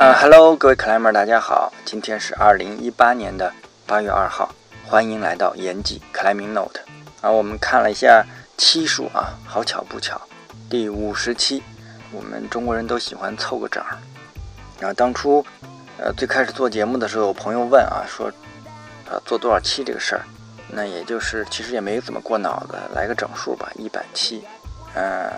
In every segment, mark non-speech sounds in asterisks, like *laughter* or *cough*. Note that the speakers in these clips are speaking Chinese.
呃，Hello，各位 climber，大家好，今天是二零一八年的八月二号，欢迎来到延吉 climbing note。啊，我们看了一下期数啊，好巧不巧，第五十期。我们中国人都喜欢凑个整儿。然后当初，呃，最开始做节目的时候，有朋友问啊，说，呃，做多少期这个事儿，那也就是其实也没怎么过脑子，来个整数吧，一百期。呃，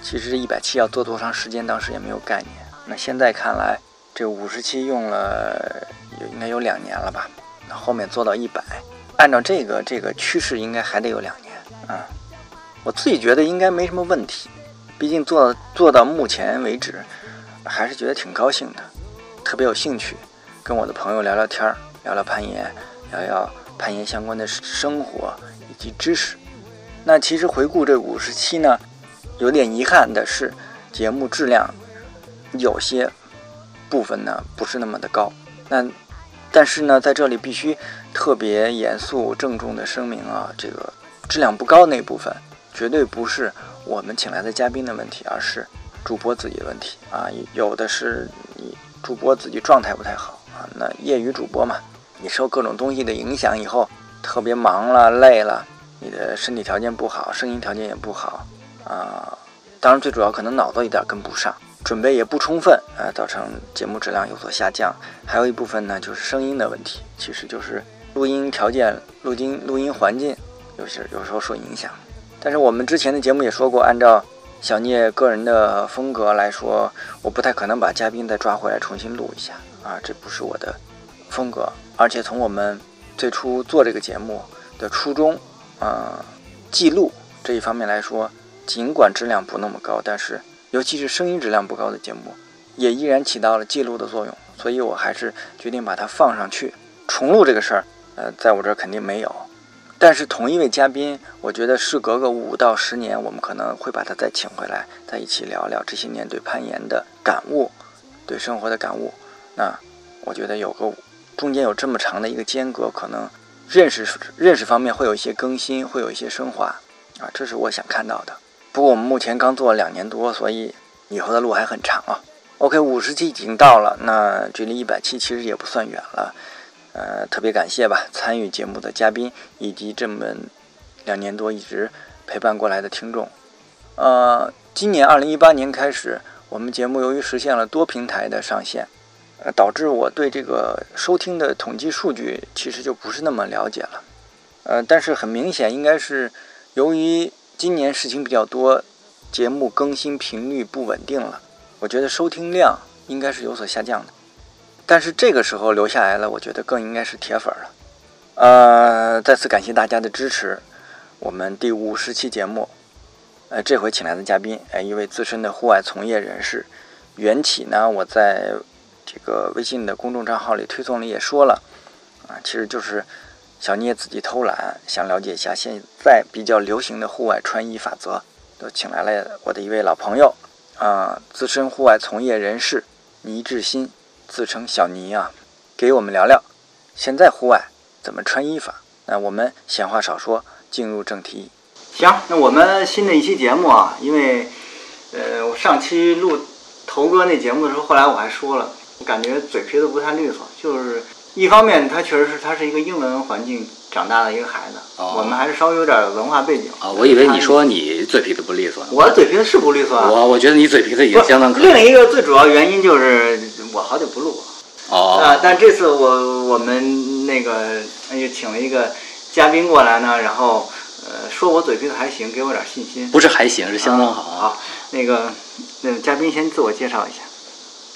其实这一百期要做多长时间，当时也没有概念。那现在看来，这五十期用了有应该有两年了吧？那后面做到一百，按照这个这个趋势，应该还得有两年啊。我自己觉得应该没什么问题，毕竟做做到目前为止，还是觉得挺高兴的，特别有兴趣，跟我的朋友聊聊天儿，聊聊攀岩，聊聊攀岩相关的生活以及知识。那其实回顾这五十期呢，有点遗憾的是，节目质量。有些部分呢不是那么的高，那但是呢，在这里必须特别严肃郑重的声明啊，这个质量不高那部分绝对不是我们请来的嘉宾的问题，而是主播自己的问题啊。有的是你主播自己状态不太好啊，那业余主播嘛，你受各种东西的影响以后，特别忙了累了，你的身体条件不好，声音条件也不好啊。当然最主要可能脑子有点跟不上。准备也不充分，呃，造成节目质量有所下降。还有一部分呢，就是声音的问题，其实就是录音条件、录音录音环境，有些有时候受影响。但是我们之前的节目也说过，按照小聂个人的风格来说，我不太可能把嘉宾再抓回来重新录一下啊，这不是我的风格。而且从我们最初做这个节目的初衷，啊，记录这一方面来说，尽管质量不那么高，但是。尤其是声音质量不高的节目，也依然起到了记录的作用，所以我还是决定把它放上去。重录这个事儿，呃，在我这儿肯定没有。但是同一位嘉宾，我觉得事隔个五到十年，我们可能会把他再请回来，在一起聊聊这些年对攀岩的感悟，对生活的感悟。那我觉得有个中间有这么长的一个间隔，可能认识认识方面会有一些更新，会有一些升华啊，这是我想看到的。不过我们目前刚做了两年多，所以以后的路还很长啊。OK，五十期已经到了，那距离一百期其实也不算远了。呃，特别感谢吧，参与节目的嘉宾以及这么两年多一直陪伴过来的听众。呃，今年二零一八年开始，我们节目由于实现了多平台的上线，呃，导致我对这个收听的统计数据其实就不是那么了解了。呃，但是很明显，应该是由于。今年事情比较多，节目更新频率不稳定了，我觉得收听量应该是有所下降的。但是这个时候留下来了，我觉得更应该是铁粉了。呃，再次感谢大家的支持。我们第五十期节目，呃，这回请来的嘉宾，呃，一位资深的户外从业人士，缘起呢，我在这个微信的公众账号里推送里也说了，啊，其实就是。小聂自己偷懒，想了解一下现在比较流行的户外穿衣法则，都请来了我的一位老朋友，啊，资深户外从业人士倪志新，自称小倪啊，给我们聊聊现在户外怎么穿衣法。那我们闲话少说，进入正题。行，那我们新的一期节目啊，因为呃，我上期录头哥那节目的时候，后来我还说了，我感觉嘴皮子不太利索，就是。一方面，他确实是他是一个英文环境长大的一个孩子，我们还是稍微有点文化背景。啊，我以为你说你嘴皮子不利索呢。我嘴皮子是不利索啊。我我觉得你嘴皮子也相当可。另一个最主要原因就是我好久不录。哦。啊，但这次我我们那个又请了一个嘉宾过来呢，然后呃说我嘴皮子还行，给我点信心。不是还行，是相当好。啊，那个那个嘉宾先自我介绍一下。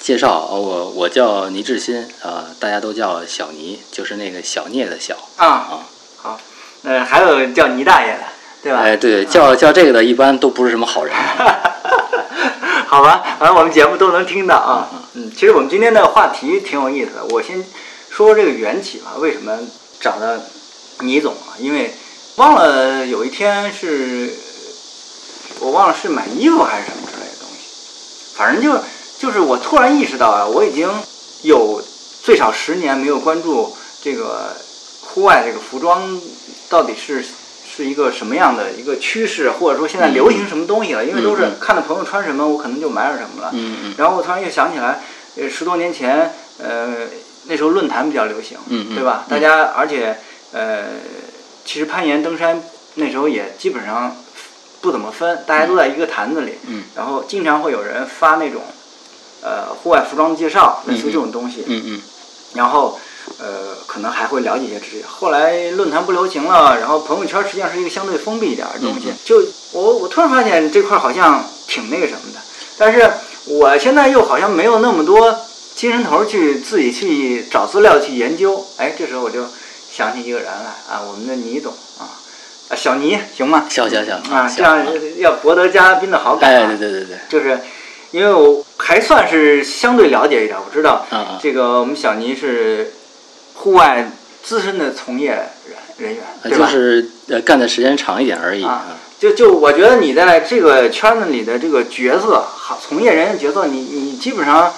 介绍我，我叫倪志新啊，大家都叫小倪，就是那个小聂的小啊啊。好，呃，还有叫倪大爷的，对吧？哎，对，叫叫这个的，一般都不是什么好人。*laughs* 好吧，反正我们节目都能听到啊。嗯，其实我们今天的话题挺有意思的。我先说说这个缘起吧，为什么找到倪总啊？因为忘了有一天是，我忘了是买衣服还是什么之类的东西，反正就。就是我突然意识到啊，我已经有最少十年没有关注这个户外这个服装到底是是一个什么样的一个趋势，或者说现在流行什么东西了。因为都是看到朋友穿什么，我可能就买点什么了。嗯然后我突然又想起来，呃十多年前，呃那时候论坛比较流行，嗯嗯对吧？大家而且呃，其实攀岩登山那时候也基本上不怎么分，大家都在一个坛子里，嗯然后经常会有人发那种呃户外服装的介绍，类似于这种东西，嗯嗯然后呃，可能还会了解一些知识。后来论坛不流行了，然后朋友圈实际上是一个相对封闭一点的东西。嗯就我我突然发现这块好像挺那个什么的，但是我现在又好像没有那么多精神头儿去自己去找资料去研究。哎，这时候我就想起一个人来啊，我们的倪总啊，啊小倪行吗？行行行啊，这样要博得嘉宾的好感、哎，啊。对对对对，就是因为我还算是相对了解一点，我知道这个我们小尼是户外资深的从业人人员，呃对吧？就是呃干的时间长一点而已啊就就我觉得你在这个圈子里的这个角色，好从业人员角色，你你基本上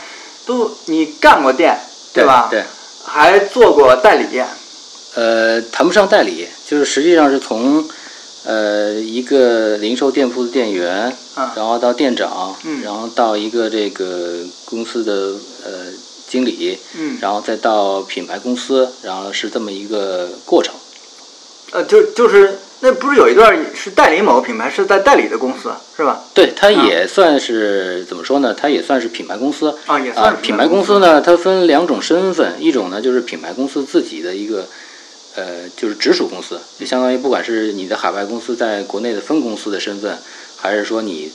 都你干过店，对吧？对，还做过代理店，呃，谈不上代理，就是实际上是从呃一个零售店铺的店员，嗯然后到店长，嗯然后到一个这个公司的呃经理，嗯，然后再到品牌公司，然后是这么一个过程。呃，就就是那不是有一段是代理某个品牌，是在代理的公司是吧？对，它也算是、怎么说呢？它也算是品牌公司啊，也算品牌公司呢，它分两种身份，一种呢就是品牌公司自己的一个，呃，就是直属公司，就相当于不管是你的海外公司在国内的分公司的身份，还是说你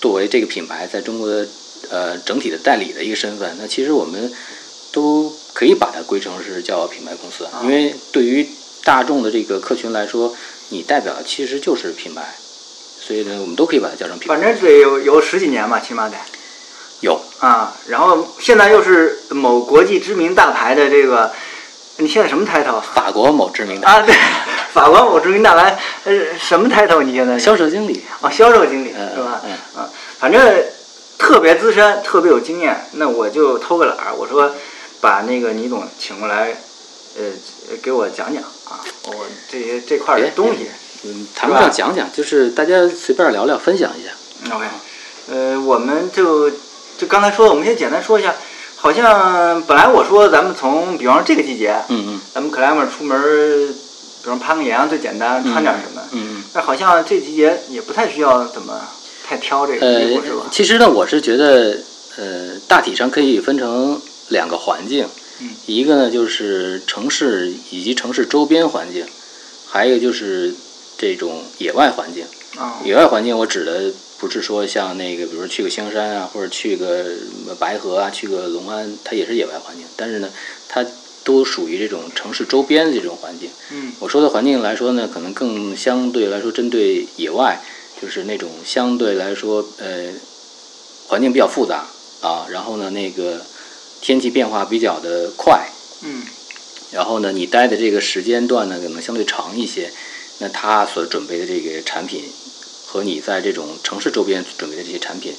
作为这个品牌在中国的呃整体的代理的一个身份，那其实我们都可以把它归成是叫品牌公司，啊因为对于大众的这个客群来说，你代表的其实就是品牌，所以呢，我们都可以把它叫成品牌。反正得有有十几年吧，起码得。有啊，然后现在又是某国际知名大牌的这个，你现在什么 title 法国某知名的啊？对，法国某知名大牌，呃，什么 title？你现在销售经理，啊，销售经理嗯是吧？嗯啊，反正特别资深，特别有经验。那我就偷个懒儿，我说把那个倪总请过来，呃，给我讲讲啊，我这些这块儿的东西。嗯，谈不上讲讲，就是大家随便聊聊，分享一下。OK，呃，我们就就刚才说的，我们先简单说一下。好像本来我说咱们从，比方说这个季节，嗯嗯咱们 climber 出门儿，比方攀个岩啊，最简单，穿点什么。嗯嗯但好像这季节也不太需要怎么太挑这嗯。个衣服，是呃吧，？其实呢，我是觉得，呃，大体上可以分成两个环境，嗯一个呢就是城市以及城市周边环境，还有就是这种野外环境。啊、野外环境，我指的不是说像那个，比如去个香山啊，或者去个白河啊，去个龙安，它也是野外环境，但是呢，它都属于这种城市周边的这种环境。嗯。我说的环境来说呢，可能更相对来说针对野外，就是那种相对来说呃环境比较复杂啊，然后呢那个天气变化比较的快，嗯。然后呢你待的这个时间段呢可能相对长一些，那他所准备的这个产品和你在这种城市周边准备的这些产品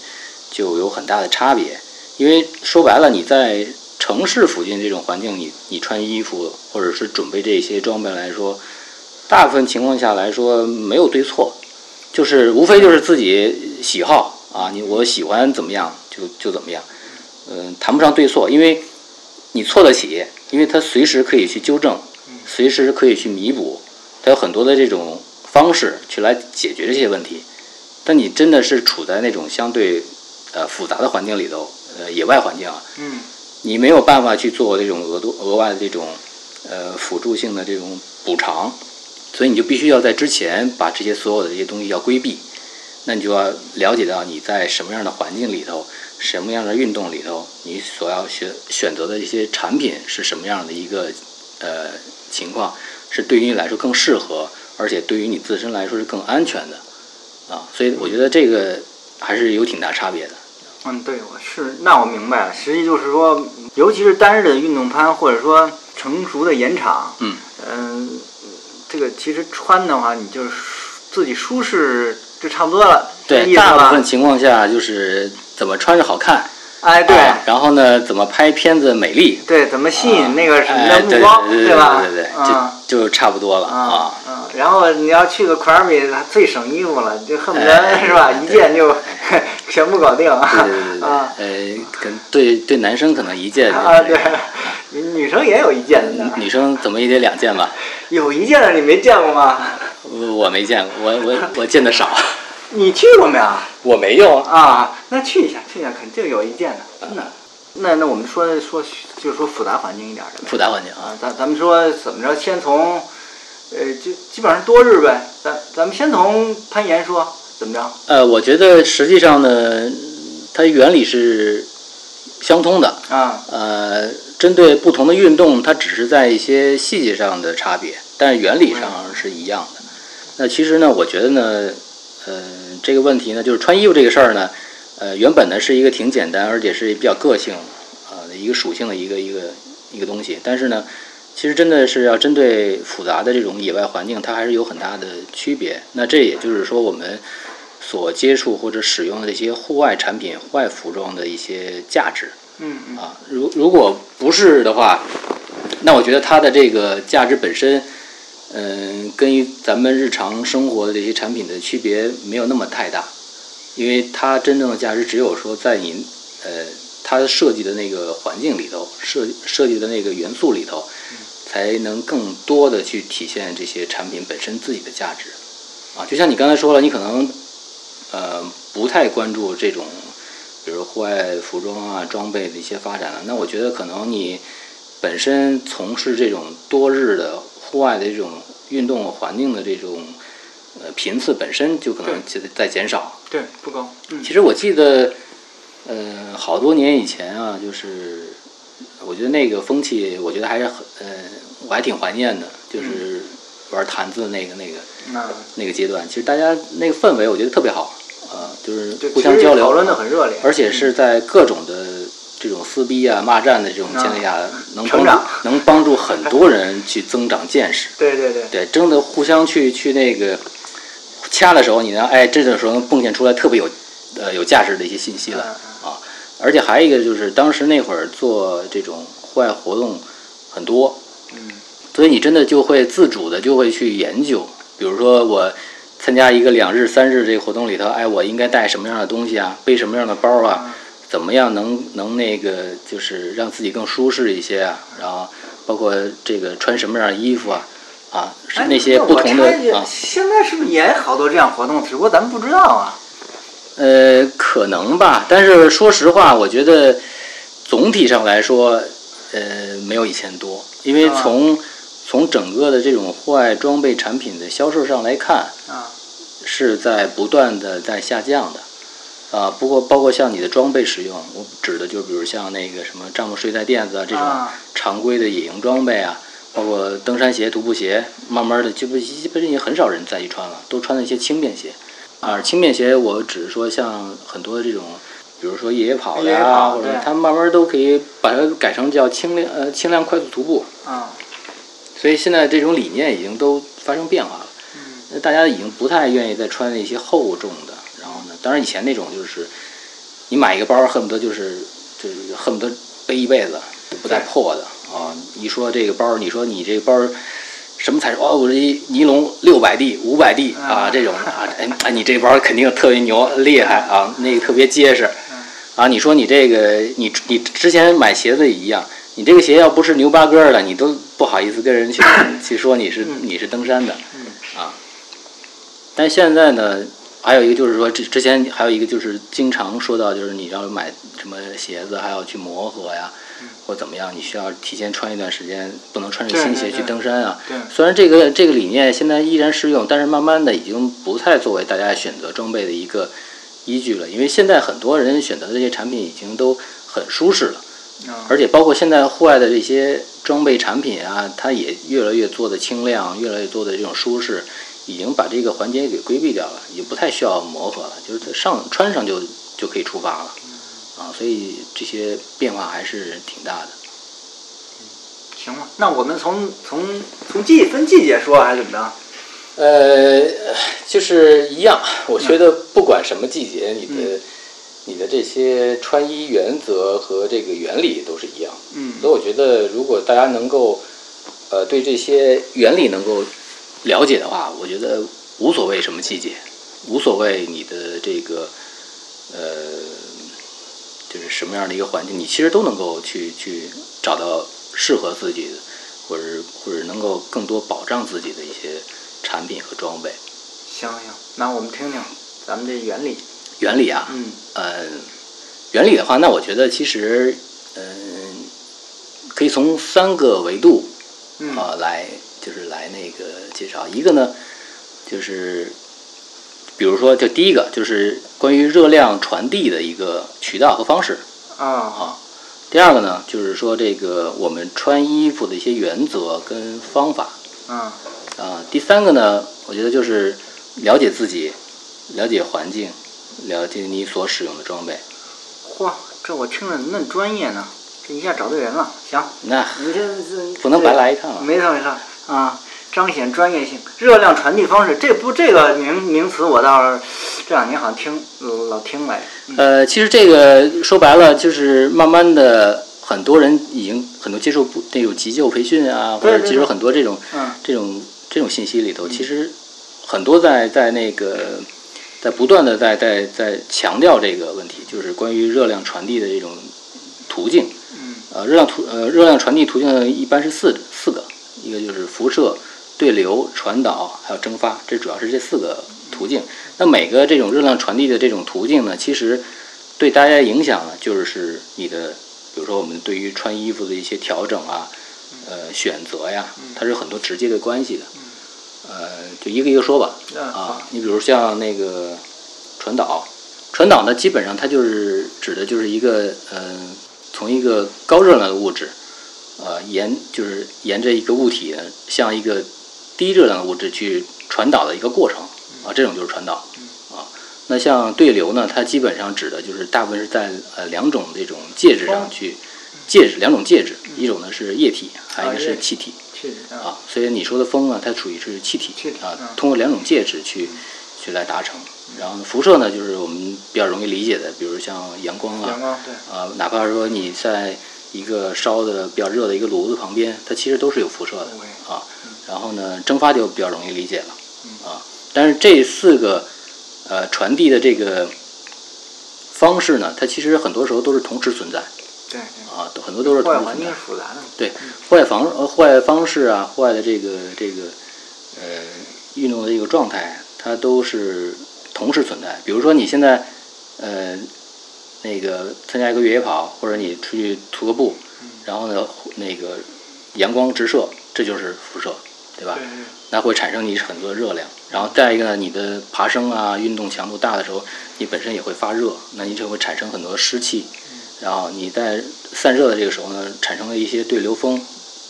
就有很大的差别，因为说白了你在城市附近这种环境，你你穿衣服或者是准备这些装备来说，大部分情况下来说没有对错，*laughs* 就是无非就是自己喜好啊，你我喜欢怎么样就就怎么样，嗯、谈不上对错，因为你错得起，因为它随时可以去纠正，随时可以去弥补，它有很多的这种方式去来解决这些问题。但你真的是处在那种相对呃复杂的环境里头，呃野外环境啊，嗯你没有办法去做这种额度额外的这种呃辅助性的这种补偿，所以你就必须要在之前把这些所有的这些东西要规避。那你就要了解到你在什么样的环境里头，什么样的运动里头，你所要选选择的一些产品是什么样的一个呃情况，是对于你来说更适合，而且对于你自身来说是更安全的啊。所以我觉得这个还是有挺大差别的。嗯，对，我是那我明白了，实际就是说，尤其是单日的运动攀，或者说成熟的延长，嗯嗯、这个其实穿的话，你就是自己舒适就差不多了，对，大部分？情况下就是怎么穿着好看，哎，对、啊然后呢，怎么拍片子美丽，对，怎么吸引那个什么哎的目光，对对吧？对对对，啊就就差不多了。啊，然后你要去个库尔米，最省衣服了，就恨不得 *laughs* 是吧，一件就 *laughs* 全部搞定对对对啊。呃，跟对对男生可能一件啊，对，女生也有一件的。女生怎么也得两件吧？有一件的你没见过吗？我没见过，我我我见的少。*laughs* 你去过没有？我没有啊，那去一下，去一下肯定有一件的，真的。那那我们说说，就是说复杂环境一点的。复杂环境啊，咱咱们说怎么着？先从，呃，就基本上多日呗。咱咱们先从攀岩说，怎么着？呃，我觉得实际上呢，它原理是相通的啊。呃，针对不同的运动，它只是在一些细节上的差别，但是原理上是一样的。那其实呢，我觉得呢，呃，这个问题呢，就是穿衣服这个事儿呢。呃，原本呢是一个挺简单，而且是比较个性，啊的一个属性的一个一个一个东西。但是呢，其实真的是要针对复杂的这种野外环境，它还是有很大的区别。那这也就是说，我们所接触或者使用的这些户外产品、户外服装的一些价值。嗯嗯。啊，如如果不是的话，那我觉得它的这个价值本身，嗯，跟咱们日常生活的这些产品的区别没有那么太大。因为它真正的价值只有说在你，呃，它设计的那个环境里头，设设计的那个元素里头，才能更多的去体现这些产品本身自己的价值。啊，就像你刚才说了，你可能，呃，不太关注这种，比如户外服装啊、装备的一些发展了。那我觉得可能你本身从事这种多日的户外的这种运动环境的这种。呃，频次本身就可能在在减少，对，不高。嗯，其实我记得，呃，好多年以前啊，就是我觉得那个风气，我觉得还是很，呃，我还挺怀念的，就是玩坛子那个那个那个阶段。其实大家那个氛围，我觉得特别好，呃，就是互相交流，讨论的很热烈，而且是在各种的这种撕逼啊、骂战的这种前提下，能成长，能帮助很多人去增长见识。对 *laughs* 对对，对，真的互相去去那个。掐的时候，你呢？哎，这个时候能迸现出来特别有，呃，有价值的一些信息了啊！而且还有一个就是，当时那会儿做这种户外活动很多，嗯，所以你真的就会自主的就会去研究，比如说我参加一个两日、三日这个活动里头，哎，我应该带什么样的东西啊？背什么样的包啊？怎么样能能那个就是让自己更舒适一些啊？然后包括这个穿什么样的衣服啊？啊，是那些不同的啊。现在是不是也好多这样活动？只不过咱们不知道啊。呃，可能吧。但是说实话，我觉得总体上来说，呃，没有以前多。因为从从整个的这种户外装备产品的销售上来看，啊，是在不断的在下降的。啊，不过包括像你的装备使用，我指的就比如像那个什么帐篷、睡袋、垫子啊这种常规的野营装备啊。包括登山鞋、徒步鞋，慢慢的就不基本也很少人再去穿了，都穿了一些轻便鞋。啊，轻便鞋我只是说像很多这种，比如说越野跑的啊，或者他慢慢都可以把它改成叫轻量呃轻量快速徒步。啊，所以现在这种理念已经都发生变化了。那，大家已经不太愿意再穿那些厚重的。然后呢，当然以前那种就是，你买一个包恨不得就是就是恨不得背一辈子不带破的。啊，一说这个包，你说你这个包什么材质？哦，我这尼龙六百 D、五百 D 啊，这种啊，哎，你这包肯定特别牛厉害啊，那个特别结实。啊，你说你这个，你你之前买鞋子也一样，你这个鞋要不是牛八哥的，你都不好意思跟人去去说你是你是登山的。啊，但现在呢，还有一个就是说，之之前还有一个就是经常说到，就是你要买什么鞋子，还要去磨合呀。或怎么样？你需要提前穿一段时间，不能穿着新鞋去登山啊。虽然这个这个理念现在依然适用，但是慢慢的已经不太作为大家选择装备的一个依据了。因为现在很多人选择的这些产品已经都很舒适了，而且包括现在户外的这些装备产品啊，它也越来越做的轻量，越来越多的这种舒适，已经把这个环节给规避掉了，也不太需要磨合了，就是上穿上就就可以出发了。啊，所以这些变化还是挺大的。嗯，行吧，那我们从从从季分季节说还是怎么着？呃，就是一样。我觉得不管什么季节，你的你的这些穿衣原则和这个原理都是一样。嗯。所以我觉得，如果大家能够呃对这些原理能够了解的话，我觉得无所谓什么季节，无所谓你的这个呃，就是什么样的一个环境，你其实都能够去去找到适合自己的，或者或者能够更多保障自己的一些产品和装备。行行，那我们听听咱们这原理。原理啊，嗯，呃，原理的话，那我觉得其实，嗯、可以从三个维度嗯啊、来，就是来那个介绍。一个呢，就是比如说，就第一个就是关于热量传递的一个渠道和方式。啊，第二个呢，就是说这个我们穿衣服的一些原则跟方法。啊，啊，第三个呢，我觉得就是了解自己，了解环境，了解你所使用的装备。嚯，这我听着嫩专业呢，这一下找对人了。行，那你这这不能白来一趟啊！没错没错啊，彰显专业性。热量传递方式，这不这个名名词我倒是这两年好像听呃老听来。嗯呃，其实这个说白了就是慢慢的，很多人已经很多接受不那种急救培训啊，或者接受很多这种嗯这种这种信息里头，其实很多在在那个在不断的在在在强调这个问题，就是关于热量传递的这种途径。嗯呃，热量途呃热量传递途径一般是四四个，一个就是辐射、对流、传导，还有蒸发，这主要是这四个途径。那每个这种热量传递的这种途径呢，其实对大家影响呢，就是你的，比如说我们对于穿衣服的一些调整啊，呃选择呀，它是有很多直接的关系的。呃，就一个一个说吧。嗯啊，你比如像那个传导，传导呢，基本上它就是指的就是一个嗯、从一个高热量的物质，呃，沿就是沿着一个物体呢向一个低热量的物质去传导的一个过程啊，这种就是传导啊。那像对流呢，它基本上指的就是大部分是在呃两种这种介质上去，介质两种介质，一种呢是液体，还有一个是气体。去啊啊，所以你说的风呢，它属于是气体啊通过两种介质去去来达成。然后辐射呢，就是我们比较容易理解的，比如像阳光啊，阳光对。啊，哪怕说你在一个烧的比较热的一个炉子旁边，它其实都是有辐射的对啊。然后呢，蒸发就比较容易理解了嗯。啊。但是这四个呃传递的这个方式呢，它其实很多时候都是同时存在。对对，啊，很多都是同时存在。是复杂的。对，户外方呃户外方式啊，户外的这个这个呃运动的一个状态，它都是同时存在。比如说你现在呃那个参加一个越野跑，或者你出去徒个步，然后呢那个阳光直射，这就是辐射，对吧？那会产生你很多热量。然后再一个呢，你的爬升啊，运动强度大的时候，你本身也会发热，那你就会产生很多湿气。然后你在散热的这个时候呢，产生了一些对流风，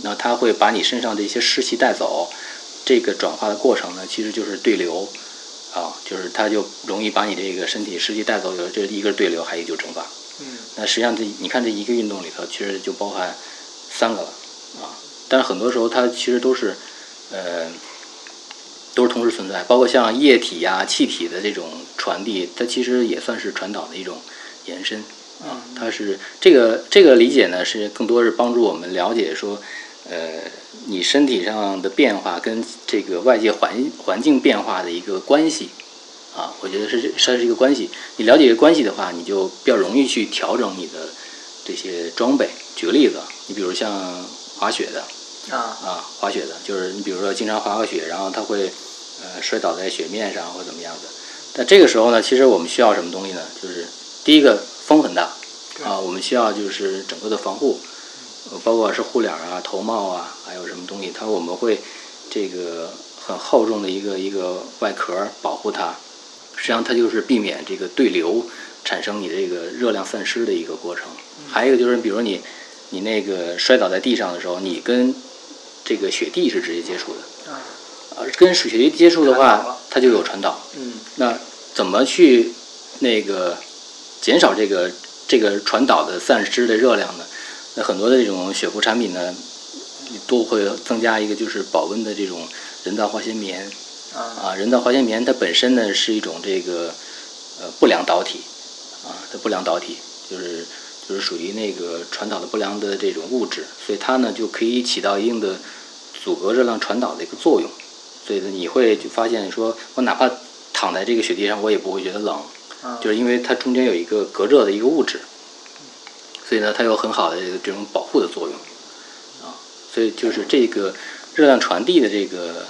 那它会把你身上的一些湿气带走。这个转化的过程呢，其实就是对流，啊，就是它就容易把你这个身体湿气带走。有这一个是对流，还有一个就是蒸发。嗯那实际上这你看这一个运动里头，其实就包含三个了啊。但是很多时候它其实都是呃都是同时存在，包括像液体呀、气体的这种传递，它其实也算是传导的一种延伸啊。它是这个这个理解呢，是更多是帮助我们了解说，呃，你身体上的变化跟这个外界环环境变化的一个关系。啊，我觉得是这它是一个关系。你了解一个关系的话，你就比较容易去调整你的这些装备。举个例子，你比如像滑雪的啊啊，滑雪的，就是你比如说经常滑个雪，然后他会呃摔倒在雪面上或怎么样的。但这个时候呢，其实我们需要什么东西呢？就是第一个风很大啊，我们需要就是整个的防护，呃包括是护脸啊、头帽啊，还有什么东西，它我们会这个很厚重的一个一个外壳保护它。实际上它就是避免这个对流产生你这个热量散失的一个过程。还有一个就是，比如你你那个摔倒在地上的时候，你跟这个雪地是直接接触的，啊啊，跟雪地接触的话，它就有传导。嗯那怎么去那个减少这个这个传导的散失的热量呢？那很多的这种雪服产品呢，都会增加一个就是保温的这种人造化纤棉。啊。啊，人造化纤棉它本身呢是一种这个呃不良导体。啊，它不良导体就是就是属于那个传导的不良的这种物质，所以它呢就可以起到一定的阻隔热量传导的一个作用。所以呢，你会就发现说，我哪怕躺在这个雪地上，我也不会觉得冷，嗯就是因为它中间有一个隔热的一个物质，所以呢，它有很好的这种保护的作用啊。所以就是这个热量传递的这个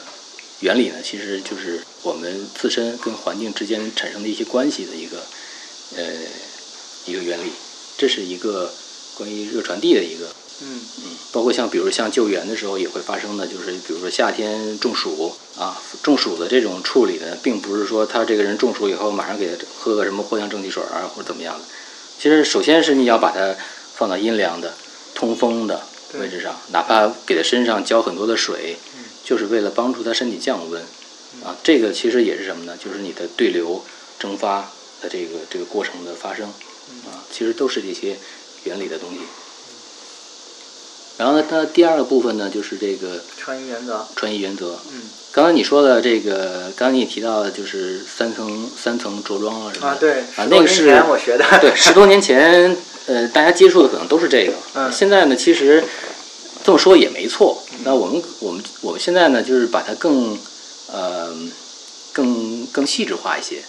原理呢，其实就是我们自身跟环境之间产生的一些关系的一个呃一个原理。这是一个关于热传递的一个嗯嗯，包括像比如像救援的时候也会发生的，就是比如说夏天中暑啊，中暑的这种处理呢，并不是说他这个人中暑以后马上给他喝个什么藿香正气水啊或者怎么样的。其实首先是你要把它放到阴凉的、通风的位置上，哪怕给他身上浇很多的水，就是为了帮助他身体降温啊。这个其实也是什么呢？就是你的对流蒸发的这个这个过程的发生啊，其实都是这些原理的东西。然后呢，它第二个部分呢，就是这个穿衣原则，穿衣原则。嗯刚才你说的这个，刚才你提到的就是三层三层着装啊什么的啊对，啊，那个是我学的，对，十多年前，呃，大家接触的可能都是这个。嗯现在呢，其实这么说也没错。那我们我们我们现在呢，就是把它更呃更更细致化一些。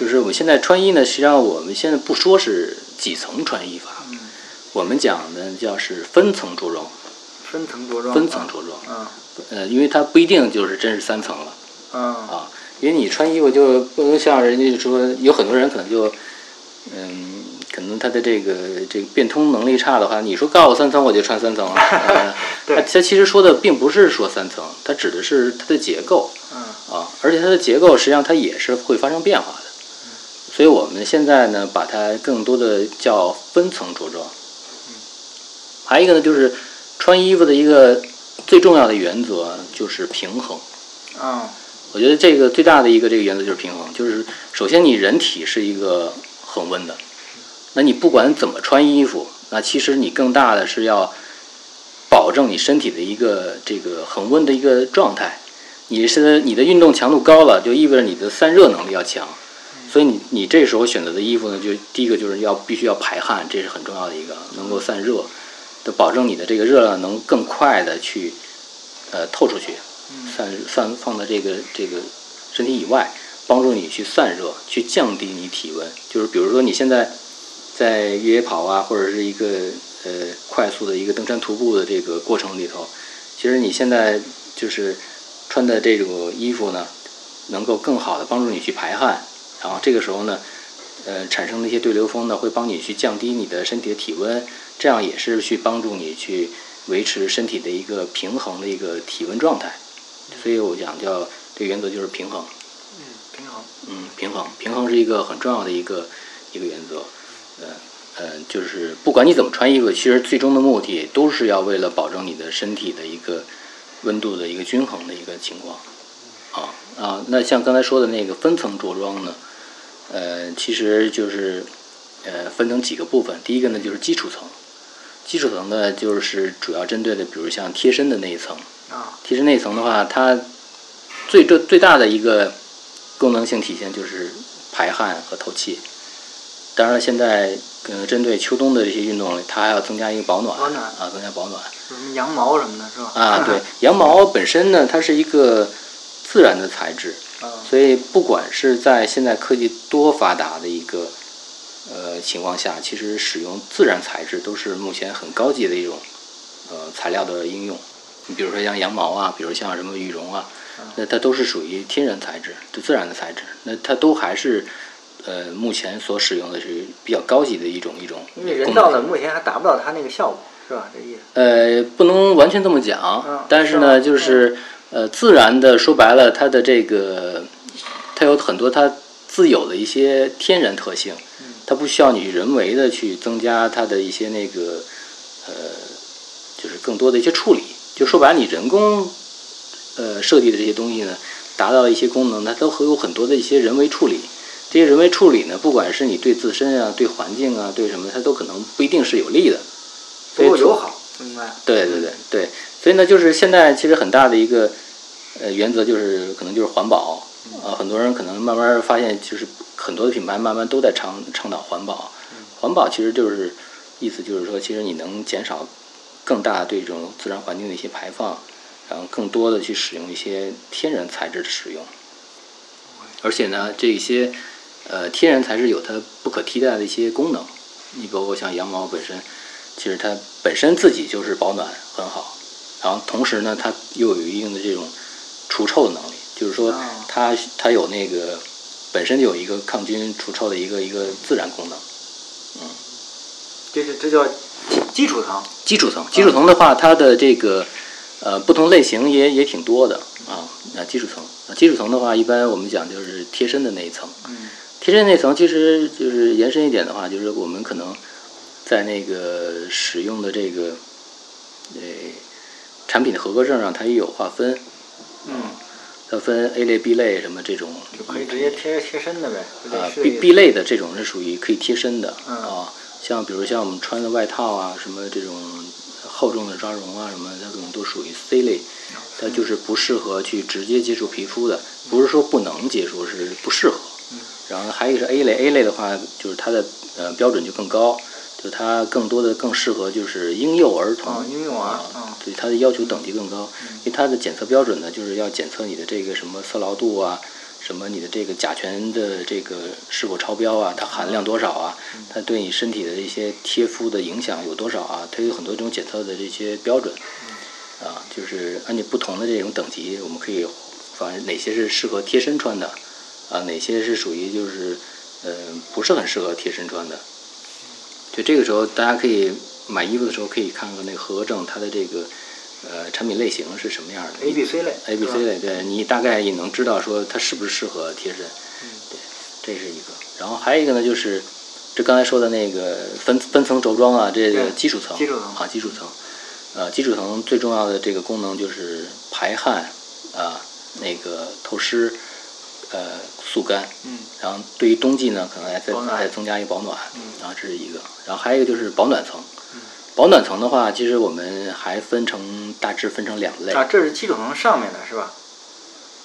就是我们现在穿衣呢，实际上我们现在不说是几层穿衣法，嗯，我们讲的叫是分层着装，分层着装，分层着装。嗯呃，因为它不一定就是真是三层了。嗯啊，因为你穿衣服就不能像人家说，有很多人可能就，嗯，可能他的这个这个变通能力差的话，你说告诉我三层，我就穿三层了。*laughs* 呃对他他其实说的并不是说三层，它指的是它的结构嗯啊，而且它的结构实际上它也是会发生变化的。所以我们现在呢，把它更多的叫分层着装。还有一个呢，就是穿衣服的一个最重要的原则就是平衡。嗯我觉得这个最大的一个这个原则就是平衡，就是首先你人体是一个恒温的，那你不管怎么穿衣服，那其实你更大的是要保证你身体的一个这个恒温的一个状态。你是你的运动强度高了，就意味着你的散热能力要强，所以你你这时候选择的衣服呢，就第一个就是要必须要排汗，这是很重要的一个，能够散热，的保证你的这个热量能更快的去呃透出去。散散放到这个这个身体以外，帮助你去散热，去降低你体温。就是比如说你现在在越野跑啊，或者是一个呃快速的一个登山徒步的这个过程里头，其实你现在就是穿的这种衣服呢，能够更好的帮助你去排汗，然后这个时候呢，呃产生的一些对流风呢，会帮你去降低你的身体的体温，这样也是去帮助你去维持身体的一个平衡的一个体温状态。所以我讲叫这个原则就是平衡，嗯，平衡，嗯，平衡，平衡是一个很重要的一个一个原则，呃呃，就是不管你怎么穿衣服，其实最终的目的都是要为了保证你的身体的一个温度的一个均衡的一个情况，啊啊，那像刚才说的那个分层着装呢，呃，其实就是呃分成几个部分，第一个呢就是基础层，基础层的就是主要针对的，比如像贴身的那一层。啊，贴身那一层的话，它最最最大的一个功能性体现就是排汗和透气。当然了，现在呃针对秋冬的这些运动，它还要增加一个保暖保暖啊，增加保暖什么羊毛什么的，是吧？啊。对，*laughs* 羊毛本身呢，它是一个自然的材质，嗯所以不管是在现在科技多发达的一个呃情况下，其实使用自然材质都是目前很高级的一种呃材料的应用。你比如说像羊毛啊，比如像什么羽绒啊，那它都是属于天然材质，就自然的材质。那它都还是呃目前所使用的是比较高级的一种一种因为人造的目前还达不到它那个效果，是吧？这意思。呃，不能完全这么嗯讲，但是呢，是就是呃，自然的说白了，它的这个它有很多它自有的一些天然特性，嗯它不需要你人为的去增加它的一些那个呃，就是更多的一些处理。就说白了，你人工呃设计的这些东西呢，达到一些功能，它都会有很多的一些人为处理。这些人为处理呢，不管是你对自身啊、对环境啊、对什么，它都可能不一定是有利的。不够友好，明白？对对对对，所以呢，就是现在其实很大的一个呃原则就是可能就是环保啊、很多人可能慢慢发现，就是很多的品牌慢慢都在倡倡导环保。环保其实就是意思就是说，其实你能减少更大对这种自然环境的一些排放，然后更多的去使用一些天然材质的使用。而且呢，这些呃天然材质有它不可替代的一些功能，你包括像羊毛本身，其实它本身自己就是保暖很好，然后同时呢，它又有一定的这种除臭的能力，就是说它它有那个本身就有一个抗菌除臭的一个一个自然功能，嗯，这是这叫基基础层。基础层，基础层的话，它的这个呃不同类型也也挺多的啊。啊，基础层啊，基础层的话，一般我们讲就是贴身的那一层。嗯，贴身那层其实就是延伸一点的话，就是我们可能在那个使用的这个呃产品的合格证上，它也有划分。嗯，它分 A 类、B 类什么这种。就可以直接贴贴身的呗。啊，B B 类的这种是属于可以贴身的。嗯。啊，像比如像我们穿的外套啊，什么这种厚重的抓绒啊，什么它可能都属于 C 类。它就是不适合去直接接触皮肤的，不是说不能接触，是不适合。然后还有一个是 A 类，A 类的话就是它的呃标准就更高，就它更多的更适合就是婴幼儿童。婴幼儿。对它的要求等级更高，因为它的检测标准呢，就是要检测你的这个什么色牢度啊，什么你的这个甲醛的这个是否超标啊，它含量多少啊，它对你身体的一些贴肤的影响有多少啊，它有很多种检测的这些标准。啊，就是按照不同的这种等级，我们可以反正哪些是适合贴身穿的，啊，哪些是属于就是，呃，不是很适合贴身穿的。就这个时候，大家可以买衣服的时候可以看看那个合格证，它的这个呃产品类型是什么样的。A、B、C 类。A、B、C 类，对你大概也能知道说它是不是适合贴身。嗯。对，这是一个。然后还有一个呢，就是这刚才说的那个分分层着装啊，这个基础层。基础层。啊，基础层。呃，基础层最重要的这个功能就是排汗，啊，那个透湿，呃，速干。嗯。然后对于冬季呢，可能还再再增加一个保暖。嗯。然后这是一个，然后还有一个就是保暖层。嗯。保暖层的话，其实我们还分成大致分成两类。啊，这是基础层上面的是吧？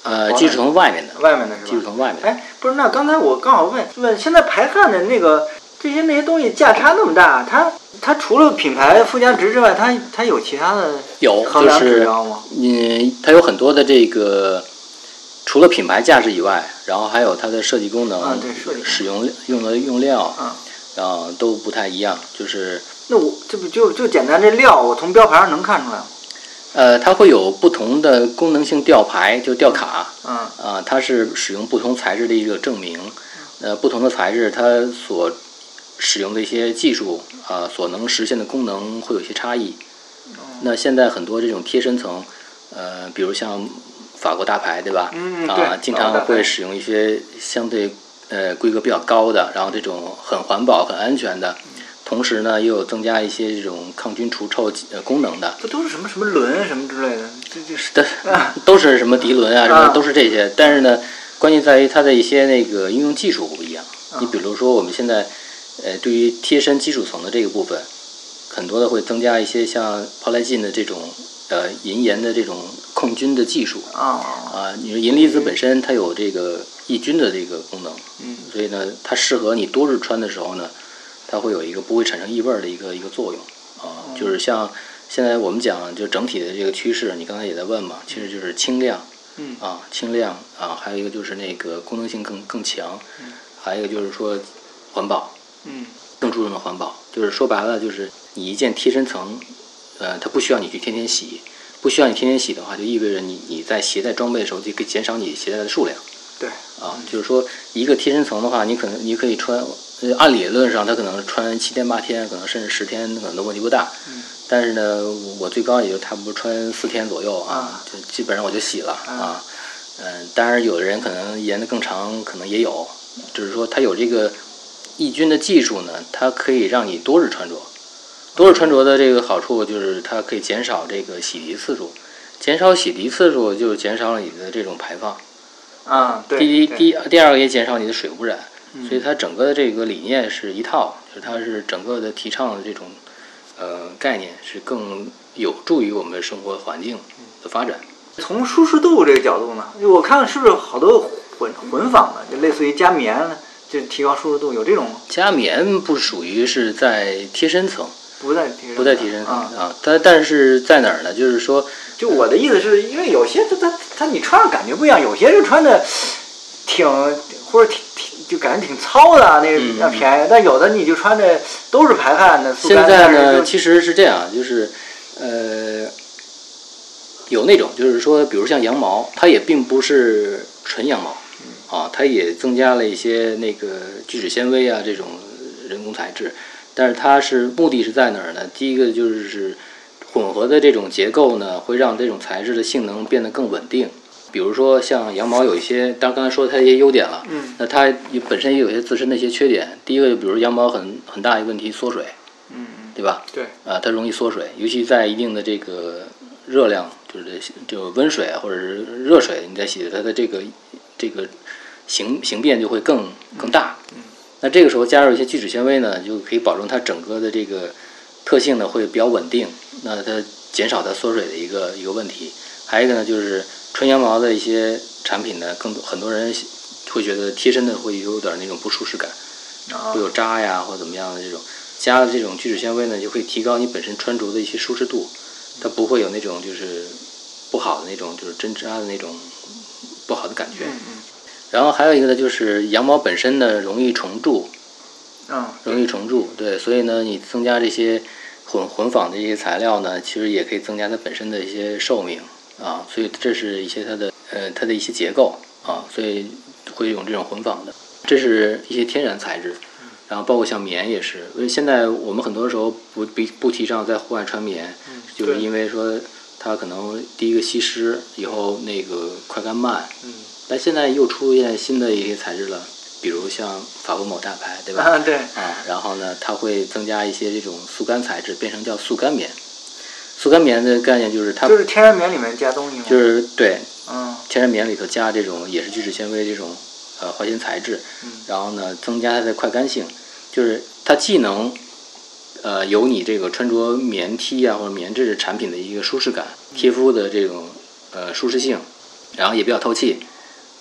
呃，基础层外面的。外面的是吧？基础层外面的。哎，不是，那刚才我刚好问问，现在排汗的那个这些那些东西价差那么大，它。它除了品牌附加值之外，它它有其他的有衡量指标吗？嗯，它有很多的这个，除了品牌价值以外，然后还有它的设计功能、使用用的用料，然后都不太一样。就是那我这不就就简单这料，我从标牌上能看出来吗？呃，它会有不同的功能性吊牌，就吊卡。嗯。啊，它是使用不同材质的一个证明。呃，不同的材质，它所使用的一些技术啊，所能实现的功能会有些差异。那现在很多这种贴身层，呃，比如像法国大牌，对吧？嗯啊，经常会使用一些相对呃规格比较高的，然后这种很环保、很安全的，同时呢又有增加一些这种抗菌除臭呃功能的。这都是什么什么轮什么之类的？这就是的，*laughs* 都是什么涤纶啊，什么都是这些。但是呢，关键在于它的一些那个应用技术不一样。你比如说我们现在。呃，对于贴身基础层的这个部分，很多的会增加一些像抛来净的这种呃银盐的这种控菌的技术。啊啊，你说银离子本身它有这个抑菌的这个功能，嗯，所以呢，它适合你多日穿的时候呢，它会有一个不会产生异味的一个一个作用。啊，就是像现在我们讲就整体的这个趋势，你刚才也在问嘛，其实就是轻量，嗯。啊轻量啊，还有一个就是那个功能性更更强，嗯，还有一个就是说环保。嗯，更注重的环保，就是说白了，就是你一件贴身层，呃，它不需要你去天天洗，不需要你天天洗的话，就意味着你你在携带装备的时候就可以减少你携带的数量。对，啊，就是说一个贴身层的话，你可能你可以穿，按理论上它可能穿七天八天，可能甚至十天，可能都问题不大。嗯。但是呢，我最高也就差不多穿四天左右啊，就基本上我就洗了啊。嗯，当然有的人可能延的更长，可能也有，就是说它有这个。抑菌的技术呢，它可以让你多日穿着。多日穿着的这个好处就是它可以减少这个洗涤次数，减少洗涤次数就减少了你的这种排放。啊，对。第一，第第二个也减少你的水污染。所以它整个的这个理念是一套，就是它是整个的提倡的这种呃概念是更有助于我们生活环境的发展。从舒适度这个角度呢，我看是不是好多混混纺的，就类似于加棉。就提高舒适度，有这种加棉不属于是在贴身层，不再提升不再提升啊。啊。它但是在哪儿呢？就是说，就我的意思是因为有些它它它你穿上感觉不一样，有些就穿的挺或者挺挺就感觉挺糙的，那个比较嗯便宜，但有的你就穿着都是排汗的现，在呢，其实是这样，就是呃，有那种就是说，比如像羊毛，它也并不是纯羊毛啊，它也增加了一些那个聚酯纤维啊这种人工材质，但是它是目的是在哪儿呢？第一个就是混合的这种结构呢，会让这种材质的性能变得更稳定。比如说像羊毛有一些，当然刚才说它一些优点了，嗯那它也本身也有一些自身的一些缺点。第一个，比如羊毛很很大一个问题，缩水，嗯对吧？对，啊，它容易缩水，尤其在一定的这个热量，就是就温水啊，或者是热水，你在洗它的这个这个形形变就会更更大。嗯那这个时候加入一些聚酯纤维呢，就可以保证它整个的这个特性呢会比较稳定，那它减少它缩水的一个一个问题。还有一个呢，就是纯羊毛的一些产品呢，更多很多人会觉得贴身的会有点那种不舒适感。啊会有扎呀或怎么样的这种，加了这种聚酯纤维呢，就会提高你本身穿着的一些舒适度，它不会有那种就是不好的那种就是针扎的那种不好的感觉。嗯嗯然后还有一个呢，就是羊毛本身呢容易虫蛀，嗯容易虫蛀，对，所以呢，你增加这些混混纺的一些材料呢，其实也可以增加它本身的一些寿命啊，所以这是一些它的呃它的一些结构啊，所以会用这种混纺的，这是一些天然材质，然后包括像棉也是，因为现在我们很多时候不不不提倡在户外穿棉，就是因为说它可能第一个吸湿，以后那个快干慢，嗯但现在又出现新的一些材质了，比如像法国某大牌，对吧？啊对，啊，然后呢，它会增加一些这种速干材质，变成叫速干棉。速干棉的概念就是它就是天然棉里面加东西吗？就是对嗯天然棉里头加这种也是聚酯纤维这种呃化纤材质，嗯然后呢增加它的快干性，就是它既能呃有你这个穿着棉 T 啊或者棉质产品的一个舒适感，贴肤的这种呃舒适性，然后也比较透气，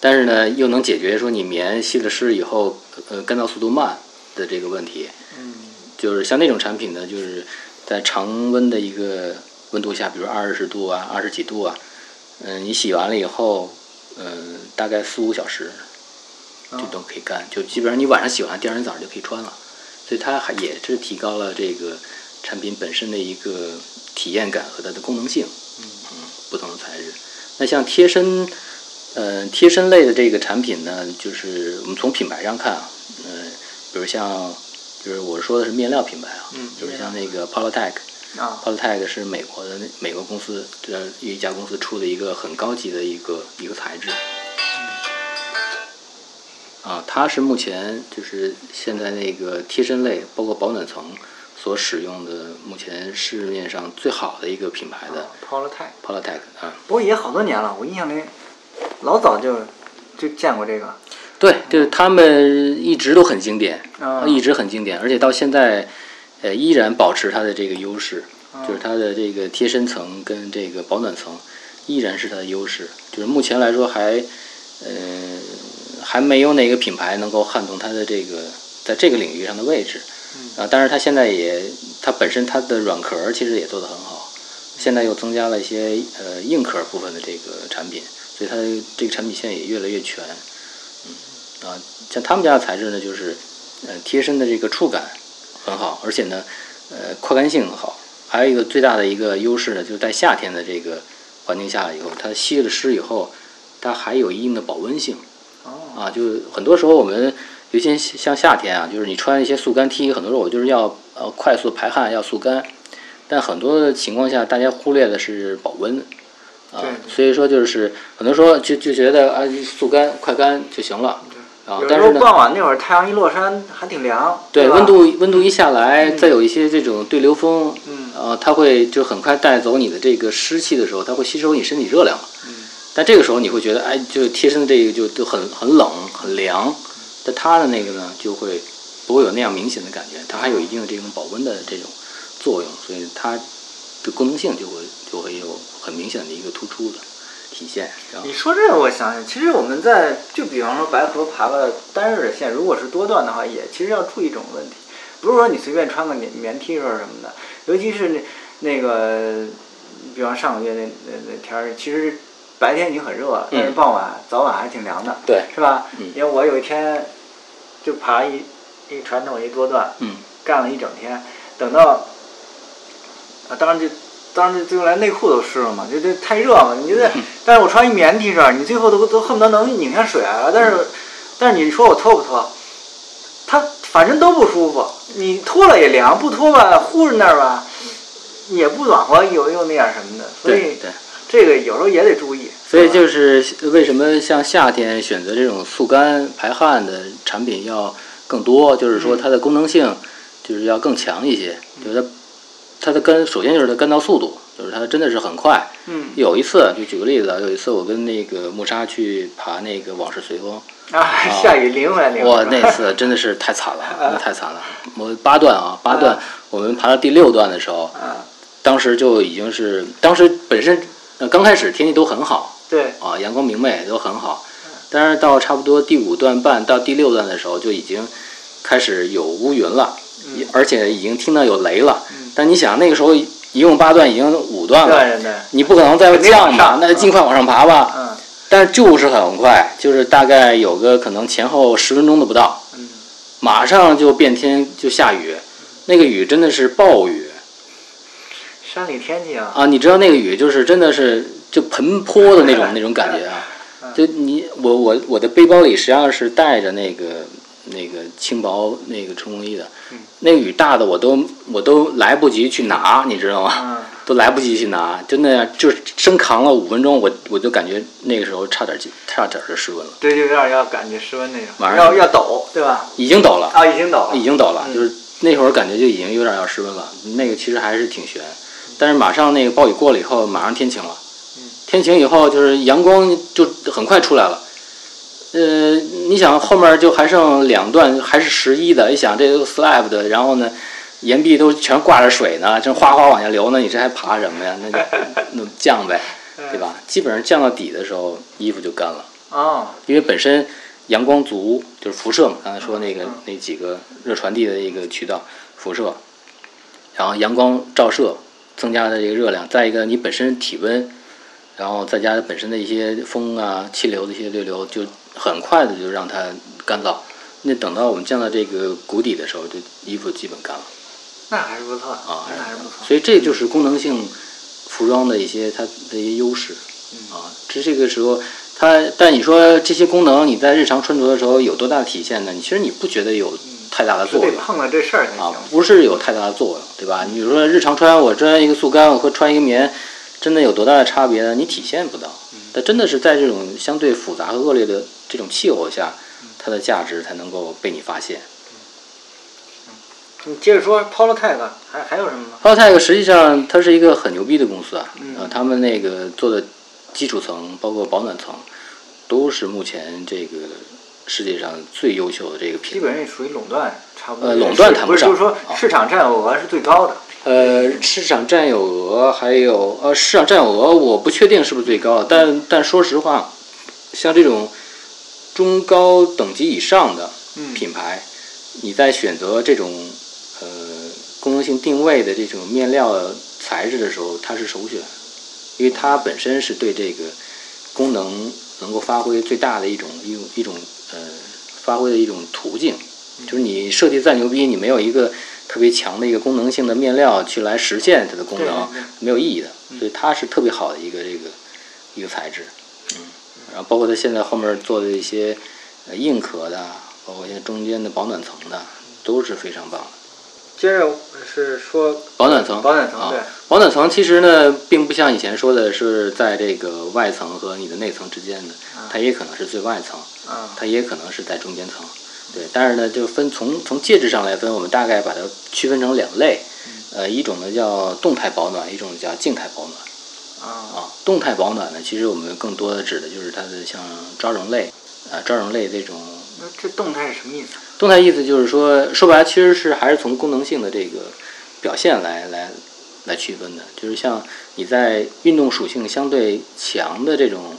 但是呢又能解决说你棉吸了湿以后呃干燥速度慢的这个问题。嗯就是像那种产品呢，就是在常温的一个温度下，比如二十度啊、二十几度啊，嗯，你洗完了以后，嗯，大概四五小时就都可以干，就基本上你晚上洗完，第二天早上就可以穿了。所以它还也是提高了这个产品本身的一个体验感和它的功能性。嗯不同的材质。那像贴身，呃，贴身类的这个产品呢，就是我们从品牌上看啊，呃，比如像，就是我说的是面料品牌啊，嗯就是像那个 Polytech。啊 Polytech 是美国的那美国公司，这一家公司出的一个很高级的一个一个材质。啊，它是目前就是现在那个贴身类，包括保暖层所使用的，目前市面上最好的一个品牌的 Polytech，Polytech 啊。不过也好多年了，我印象里老早就就见过这个。对，就是他们一直都很经典，啊一直很经典，而且到现在，呃，依然保持它的这个优势，就是它的这个贴身层跟这个保暖层，依然是它的优势。就是目前来说还，呃，还没有哪个品牌能够撼动它的这个在这个领域上的位置。啊，但是它现在也，它本身它的软壳儿其实也做得很好，现在又增加了一些呃硬壳部分的这个产品，所以它这个产品线也越来越全。嗯啊，像他们家的材质呢，就是呃贴身的这个触感很好，而且呢，呃快干性很好。还有一个最大的一个优势呢，就是在夏天的这个环境下以后，它吸了湿以后，它还有一定的保温性。哦，啊，就很多时候我们，尤其像夏天啊，就是你穿一些速干 T，很多时候我就是要呃快速排汗，要速干，但很多的情况下，大家忽略的是保温。啊，所以说就是很多时候就就觉得啊速干快干就行了，啊但是呢，傍晚那会儿太阳一落山还挺凉，吧对温度温度一下来，再有一些这种对流风，嗯。呃，它会就很快带走你的这个湿气的时候，它会吸收你身体热量嘛。嗯。但这个时候你会觉得，哎，就贴身的这个就就很很冷很凉，但它的那个呢就会不会有那样明显的感觉，它还有一定的这种保温的这种作用，所以它的功能性就会就会有很明显的一个突出的体现。然后你说这个，我想想，其实我们在就比方说白河爬个单日的线，如果是多段的话，也其实要注意这种问题。不是说你随便穿个棉棉 T 恤什么的，尤其是那那个，比方上个月那那那天儿，其实白天已经很热了，但是傍晚、早晚还挺凉的，对，是吧？嗯因为我有一天就爬一一传统一多段，嗯干了一整天，等到啊，当然就当时就最后来内裤都湿了嘛，就这太热嘛。你觉得，*laughs* 但是我穿一棉 T 恤，你最后都都恨不得能拧下水来了。但是，但是你说我脱不脱？它反正都不舒服，你脱了也凉，不脱吧，呼着那儿吧，也不暖和，又又那样什么的。所以对对。这个有时候也得注意。所以就是为什么像夏天选择这种速干排汗的产品要更多，就是说它的功能性就是要更强一些，就是它它的干首先就是它干燥速度，就是它真的是很快。嗯有一次就举个例子啊，有一次我跟那个木沙去爬那个往事随风，啊，下雨淋回来 *laughs* 淋回哇，那次真的是太惨了，*laughs* 太惨了。我八段啊，八段，我们爬到第六段的时候，啊，当时就已经是当时本身呃刚开始天气都很好。对，啊，阳光明媚都很好，但是到差不多第五段半到第六段的时候，就已经开始有乌云了，嗯而且已经听到有雷了。嗯但你想那个时候一共八段，已经五段了，对对，你不可能再降吧？那就尽快往上爬吧。嗯但是就是很快，就是大概有个可能前后十分钟都不到，嗯，马上就变天就下雨，那个雨真的是暴雨山里天气啊，啊！你知道那个雨就是真的是就盆泼的那种那种感觉啊。*laughs* 嗯就你我我我的背包里实际上是带着那个那个轻薄那个冲锋衣的，嗯那个雨大的我都我都来不及去拿，你知道吗？嗯，*laughs* 都来不及去拿，就那样就是生扛了五分钟，我我就感觉那个时候差点就差点就失温了，对，就有点要感觉失温那种，晚上要要抖，对吧？已经抖了，啊，已经抖了，已经抖了，嗯就是那会儿感觉就已经有点要失温了，那个其实还是挺悬，但是马上那个暴雨过了以后，马上天晴了，嗯天晴以后就是阳光就很快出来了。呃，你想后面就还剩两段，还是十一的。一想这都 slab 的，然后呢，岩壁都全挂着水呢，正哗哗往下流呢，你这还爬什么呀？那就那降呗，*laughs* 对吧？基本上降到底的时候，衣服就干了，啊，因为本身阳光足，就是辐射嘛。刚才说那个嗯那几个热传递的一个渠道辐射，然后阳光照射增加的这个热量，再一个你本身体温，然后再加本身的一些风啊、气流的一些对流，就很快的就让它干燥。那等到我们降到这个谷底的时候，就衣服基本干了那还是不错啊，那还是不错。所以这就是功能性服装的一些它的一些优势啊。这这个时候，它但你说这些功能你在日常穿着的时候有多大的体现呢？你其实你不觉得有太大的作用。得碰到这事儿啊。，不是有太大的作用，对吧？你比如说日常穿，我穿一个速干和穿一个棉，真的有多大的差别呢？你体现不到。但真的是在这种相对复杂和恶劣的这种气候下，它的价值才能够被你发现。你接着说 Polotech 还还有什么吗？Poltec 实际上它是一个很牛逼的公司啊，嗯呃，他们那个做的基础层包括保暖层，都是目前这个世界上最优秀的这个品牌。基本上也属于垄断，差不多。呃垄断谈不上不是，就是说啊市场占有额是最高的。呃，市场占有额还有呃，市场占有额我不确定是不是最高，但但说实话，像这种中高等级以上的嗯品牌，你在选择这种呃功能性定位的这种面料材质的时候，它是首选，因为它本身是对这个功能能够发挥最大的一种一种一种呃发挥的一种途径。就是你设计再牛逼，你没有一个特别强的一个功能性的面料去来实现它的功能没有意义的。所以它是特别好的一个这个一个材质，嗯，然后包括它现在后面做的一些呃硬壳的，包括现在中间的保暖层的，都是非常棒的。接着是说保暖层，保暖层啊对，保暖层其实呢，并不像以前说的是在这个外层和你的内层之间的，它也可能是最外层，啊。它也可能是在中间层，对。但是呢，就分从从介质上来分，我们大概把它区分成两类，呃，一种呢叫动态保暖，一种叫静态保暖。啊啊，动态保暖呢，其实我们更多的指的就是它的像抓绒类，啊，抓绒类这种那这动态是什么意思？动态意思就是说，说白了其实是还是从功能性的这个表现来来来区分的，就是像你在运动属性相对强的这种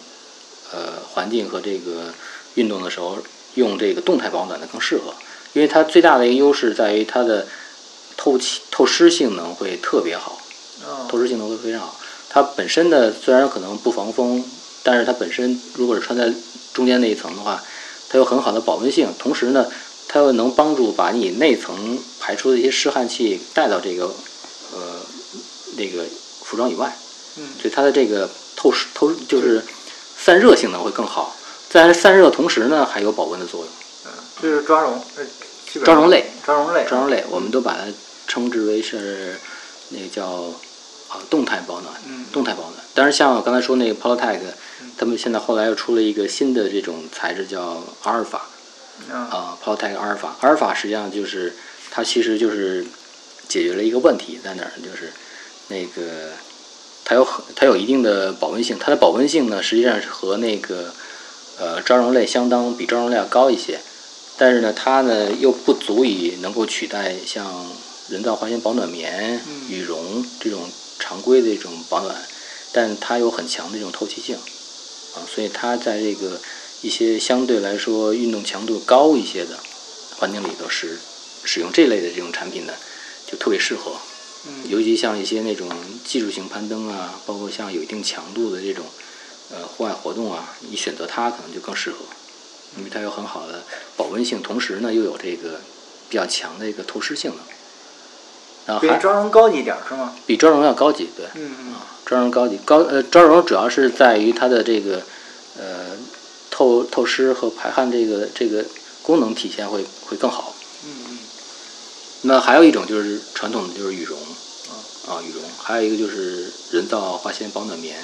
呃环境和这个运动的时候，用这个动态保暖的更适合。因为它最大的一个优势在于它的透气、透湿性能会特别好，哦透湿性能会非常好。它本身的虽然可能不防风，但是它本身如果是穿在中间那一层的话，它有很好的保温性，同时呢，它又能帮助把你内层排出的一些湿汗气带到这个呃那个服装以外，嗯所以它的这个透湿透就是散热性能会更好。在散热同时呢，还有保温的作用。嗯，这是抓绒，抓绒类，抓绒类，抓绒类，我们都把它称之为是那个叫啊动态保暖，嗯动态保暖。但是像我刚才说那个 Polotech，他们现在后来又出了一个新的这种材质叫阿尔法啊啊，Polotech 阿尔法，阿尔法实际上就是它其实就是解决了一个问题在哪儿，就是那个它有很它有一定的保温性，它的保温性呢实际上是和那个呃抓绒类相当，比抓绒类要高一些。但是呢，它呢又不足以能够取代像人造化纤保暖棉、嗯羽绒这种常规的这种保暖，但它有很强的这种透气性啊，所以它在这个一些相对来说运动强度高一些的环境里头是使用这类的这种产品呢，就特别适合。嗯尤其像一些那种技术型攀登啊，包括像有一定强度的这种呃户外活动啊，你选择它可能就更适合，因为它有很好的保温性，同时呢又有这个比较强的一个透湿性能。然后比还抓绒高级一点是吗？比妆容要高级，对，嗯嗯啊，抓绒高级高呃抓绒主要是在于它的这个呃透透湿和排汗这个这个功能体现会会更好。嗯嗯那还有一种就是传统的就是羽绒，啊羽绒，还有一个就是人造化纤保暖棉。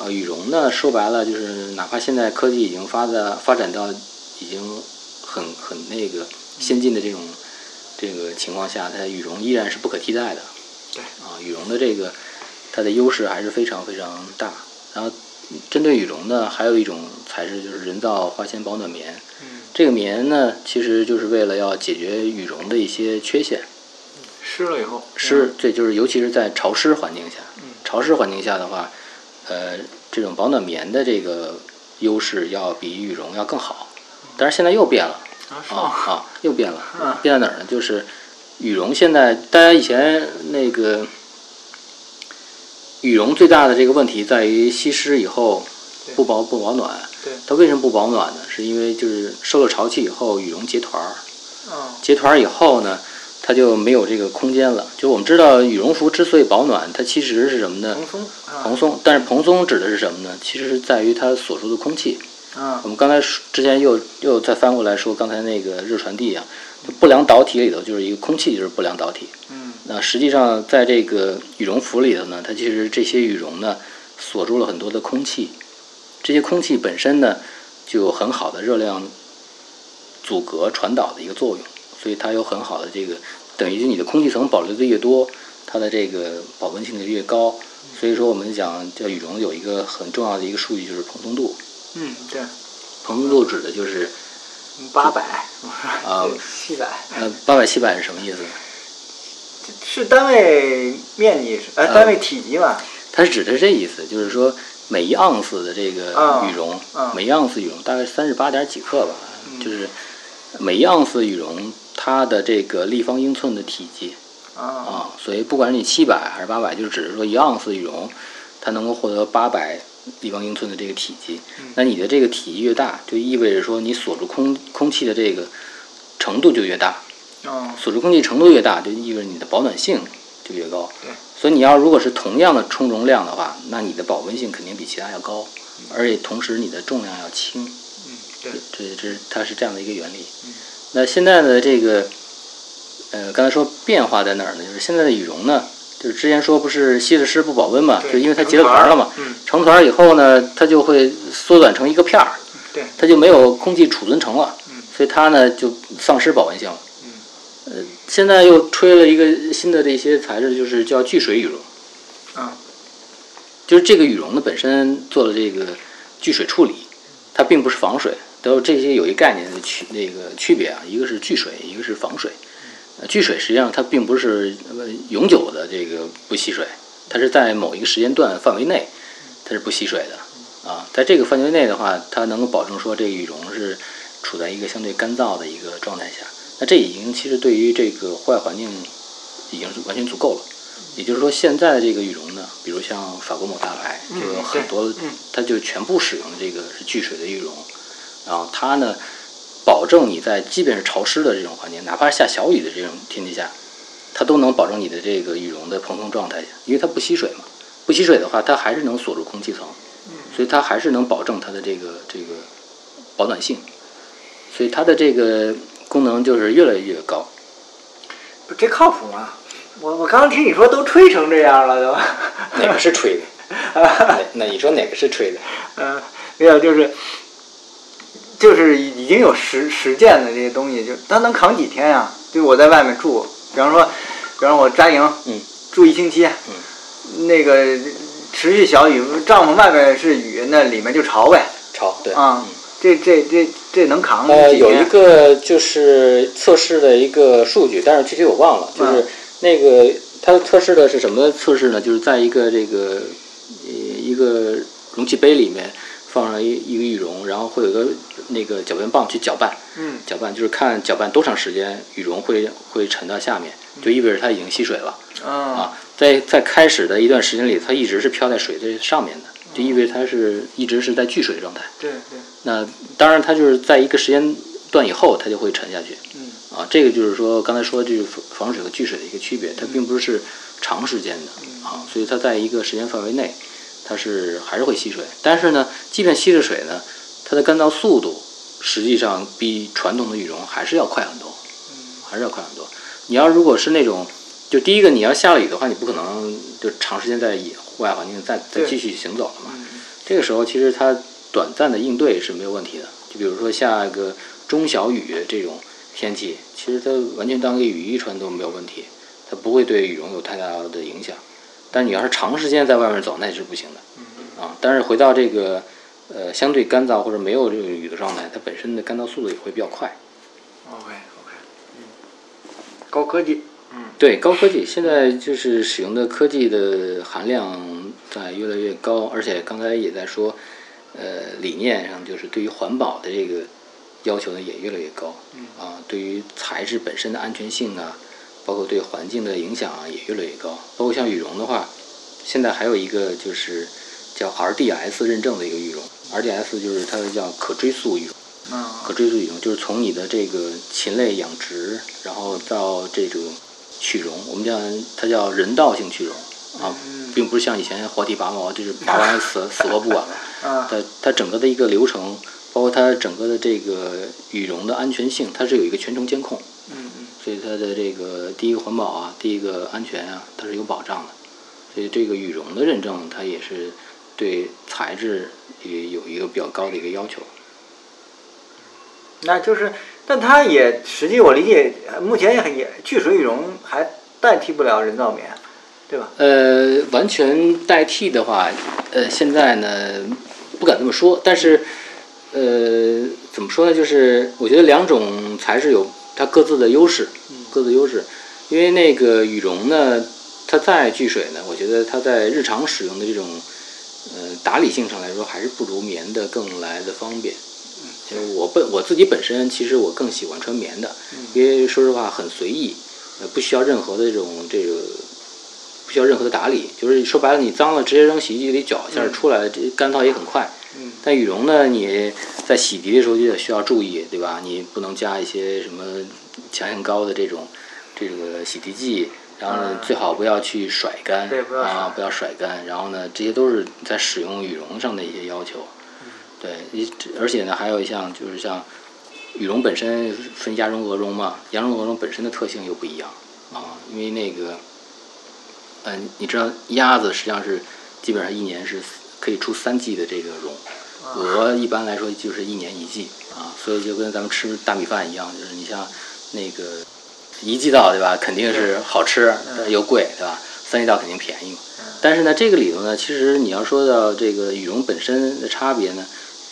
啊，羽绒呢，说白了就是哪怕现在科技已经发的发展到已经很很那个先进的这种这个情况下，它羽绒依然是不可替代的。对啊，羽绒的这个它的优势还是非常非常大。然后针对羽绒呢，还有一种材质就是人造化纤保暖棉。嗯，这个棉呢，其实就是为了要解决羽绒的一些缺陷。湿了以后湿，对就是尤其是在潮湿环境下，嗯潮湿环境下的话，呃，这种保暖棉的这个优势要比羽绒要更好。但是现在又变了啊啊又变了嗯，变在哪儿呢？就是羽绒现在大家以前那个羽绒最大的这个问题在于吸湿以后不保不保暖。对它为什么不保暖呢？是因为就是受了潮气以后，羽绒结团儿，嗯结团儿以后呢，它就没有这个空间了。就我们知道，羽绒服之所以保暖，它其实是什么呢？蓬松啊蓬松。但是蓬松指的是什么呢？其实是在于它锁住的空气。啊我们刚才说之前又又再翻过来说，刚才那个热传递啊，就不良导体里头就是一个空气就是不良导体。嗯那实际上在这个羽绒服里头呢，它其实这些羽绒呢锁住了很多的空气，这些空气本身呢就有很好的热量阻隔传导的一个作用，所以它有很好的这个等于是你的空气层保留的越多，它的这个保温性就越高。所以说我们讲叫羽绒有一个很重要的一个数据就是蓬松度，嗯对，蓬松度指的就是八百啊七百呃八百七百是什么意思？是单位面积是呃呃单位体积吧？它是指的是这意思，就是说每一盎司的这个啊羽绒，啊每一盎司羽绒大概三十八点几克吧，嗯就是每一盎司羽绒它的这个立方英寸的体积。啊。啊，所以不管是你七百还是八百，就是指的说一盎司羽绒它能够获得八百立方英寸的这个体积，嗯。那你的这个体积越大，就意味着说你锁住空空气的这个程度就越大，哦。锁住空气程度越大，就意味着你的保暖性就越高。对，所以你要如果是同样的充绒量的话，那你的保温性肯定比其他要高，而且同时你的重量要轻。嗯对。这这它是这样的一个原理。嗯。那现在的这个，呃，刚才说变化在哪儿呢？就是现在的羽绒呢，就是之前说不是吸了湿不保温嘛，就因为它结了团儿了嘛。嗯成团儿以后呢，它就会缩短成一个片儿，对它就没有空气储存层了，嗯所以它呢就丧失保温性了。嗯呃，现在又吹了一个新的这些材质，就是叫聚水羽绒。啊就是这个羽绒呢本身做了这个聚水处理，它并不是防水，都有这些有一概念的区那个区别啊，一个是聚水，一个是防水。呃，聚水实际上它并不是呃永久的这个不吸水，它是在某一个时间段范围内它是不吸水的啊，在这个范围内的话，它能够保证说这个羽绒是处在一个相对干燥的一个状态下。那这已经其实对于这个户外环境已经是完全足够了。也就是说，现在的这个羽绒呢，比如像法国某大牌，就有很多，它就全部使用的这个是聚水的羽绒，然后它呢，保证你在即便是潮湿的这种环境，哪怕是下小雨的这种天气下，它都能保证你的这个羽绒的蓬松状态，因为它不吸水嘛。不吸水的话，它还是能锁住空气层，所以它还是能保证它的这个这个保暖性，所以它的这个功能就是越来越高。不，这靠谱吗？我我刚刚听你说都吹成这样了，都哪个是吹的？*laughs* 那那你说哪个是吹的？嗯，没有，就是就是已经有实实践的这些东西，就它能扛几天呀？就我在外面住，比方说，比方我扎营，嗯，住一星期，嗯，那个持续小雨，帐篷外面是雨，那里面就潮呗，潮，对，啊，这这这这能扛呃，有一个就是测试的一个数据，但是具体我忘了，就是。那个它测试的是什么测试呢？就是在一个这个呃一个容器杯里面放上一一个羽绒，然后会有个那个搅拌棒去搅拌，嗯，搅拌就是看搅拌多长时间，羽绒会会沉到下面，就意味着它已经吸水了。啊，在在开始的一段时间里，它一直是漂在水的上面的，就意味着它是一直是在聚水状态。对对。那当然，它就是在一个时间段以后，它就会沉下去。嗯。啊，这个就是说，刚才说这个防水和聚水的一个区别，它并不是长时间的啊，所以它在一个时间范围内，它是还是会吸水。但是呢，即便吸着水呢，它的干燥速度实际上比传统的羽绒还是要快很多，还是要快很多。你要如果是那种，就第一个你要下了雨的话，你不可能就长时间在野户外环境再再继续行走了嘛。这个时候其实它短暂的应对是没有问题的，就比如说下一个中小雨这种。天气其实它完全当个雨衣穿都没有问题，它不会对羽绒有太大的影响。但你要是长时间在外面走，那是不行的。啊，但是回到这个呃相对干燥或者没有这个雨的状态，它本身的干燥速度也会比较快。OK OK，嗯，高科技，嗯，对，高科技，现在就是使用的科技的含量在越来越高，而且刚才也在说，呃，理念上就是对于环保的这个。要求呢也越来越高，啊，对于材质本身的安全性啊，包括对环境的影响啊也越来越高。包括像羽绒的话，现在还有一个就是叫 RDS 认证的一个羽绒，RDS 就是它叫可追溯羽绒，可追溯羽绒就是从你的这个禽类养殖，然后到这种取绒，我们叫它叫人道性取绒啊，并不是像以前活体拔毛，就是拔完死 *laughs* 死活不管了，它它整个的一个流程。包括它整个的这个羽绒的安全性，它是有一个全程监控，嗯嗯，所以它的这个第一个环保啊，第一个安全啊，它是有保障的。所以这个羽绒的认证，它也是对材质也有一个比较高的一个要求。那就是，但它也实际我理解，目前也也聚水羽绒还代替不了人造棉，对吧？呃，完全代替的话，呃，现在呢不敢这么说，但是。呃，怎么说呢？就是我觉得两种材质有它各自的优势，各自优势。因为那个羽绒呢，它再聚水呢，我觉得它在日常使用的这种呃打理性上来说，还是不如棉的更来的方便。就我本我自己本身，其实我更喜欢穿棉的，因为说实话很随意，呃，不需要任何的这种这个不需要任何的打理，就是说白了，你脏了直接扔洗衣机里搅一下出来，这干燥也很快。但羽绒呢，你在洗涤的时候就得需要注意，对吧？你不能加一些什么强性高的这种这个洗涤剂，然后呢，最好不要去甩干啊，不要甩干。然后呢，这些都是在使用羽绒上的一些要求。对，一而且呢，还有一项就是像羽绒本身分鸭绒、鹅绒嘛，鸭绒、鹅绒本身的特性又不一样啊，因为那个，嗯，你知道鸭子实际上是基本上一年是。可以出三季的这个绒，鹅一般来说就是一年一季啊，所以就跟咱们吃大米饭一样，就是你像那个一季稻对吧，肯定是好吃又贵对吧？三季稻肯定便宜嘛。但是呢，这个里头呢，其实你要说到这个羽绒本身的差别呢，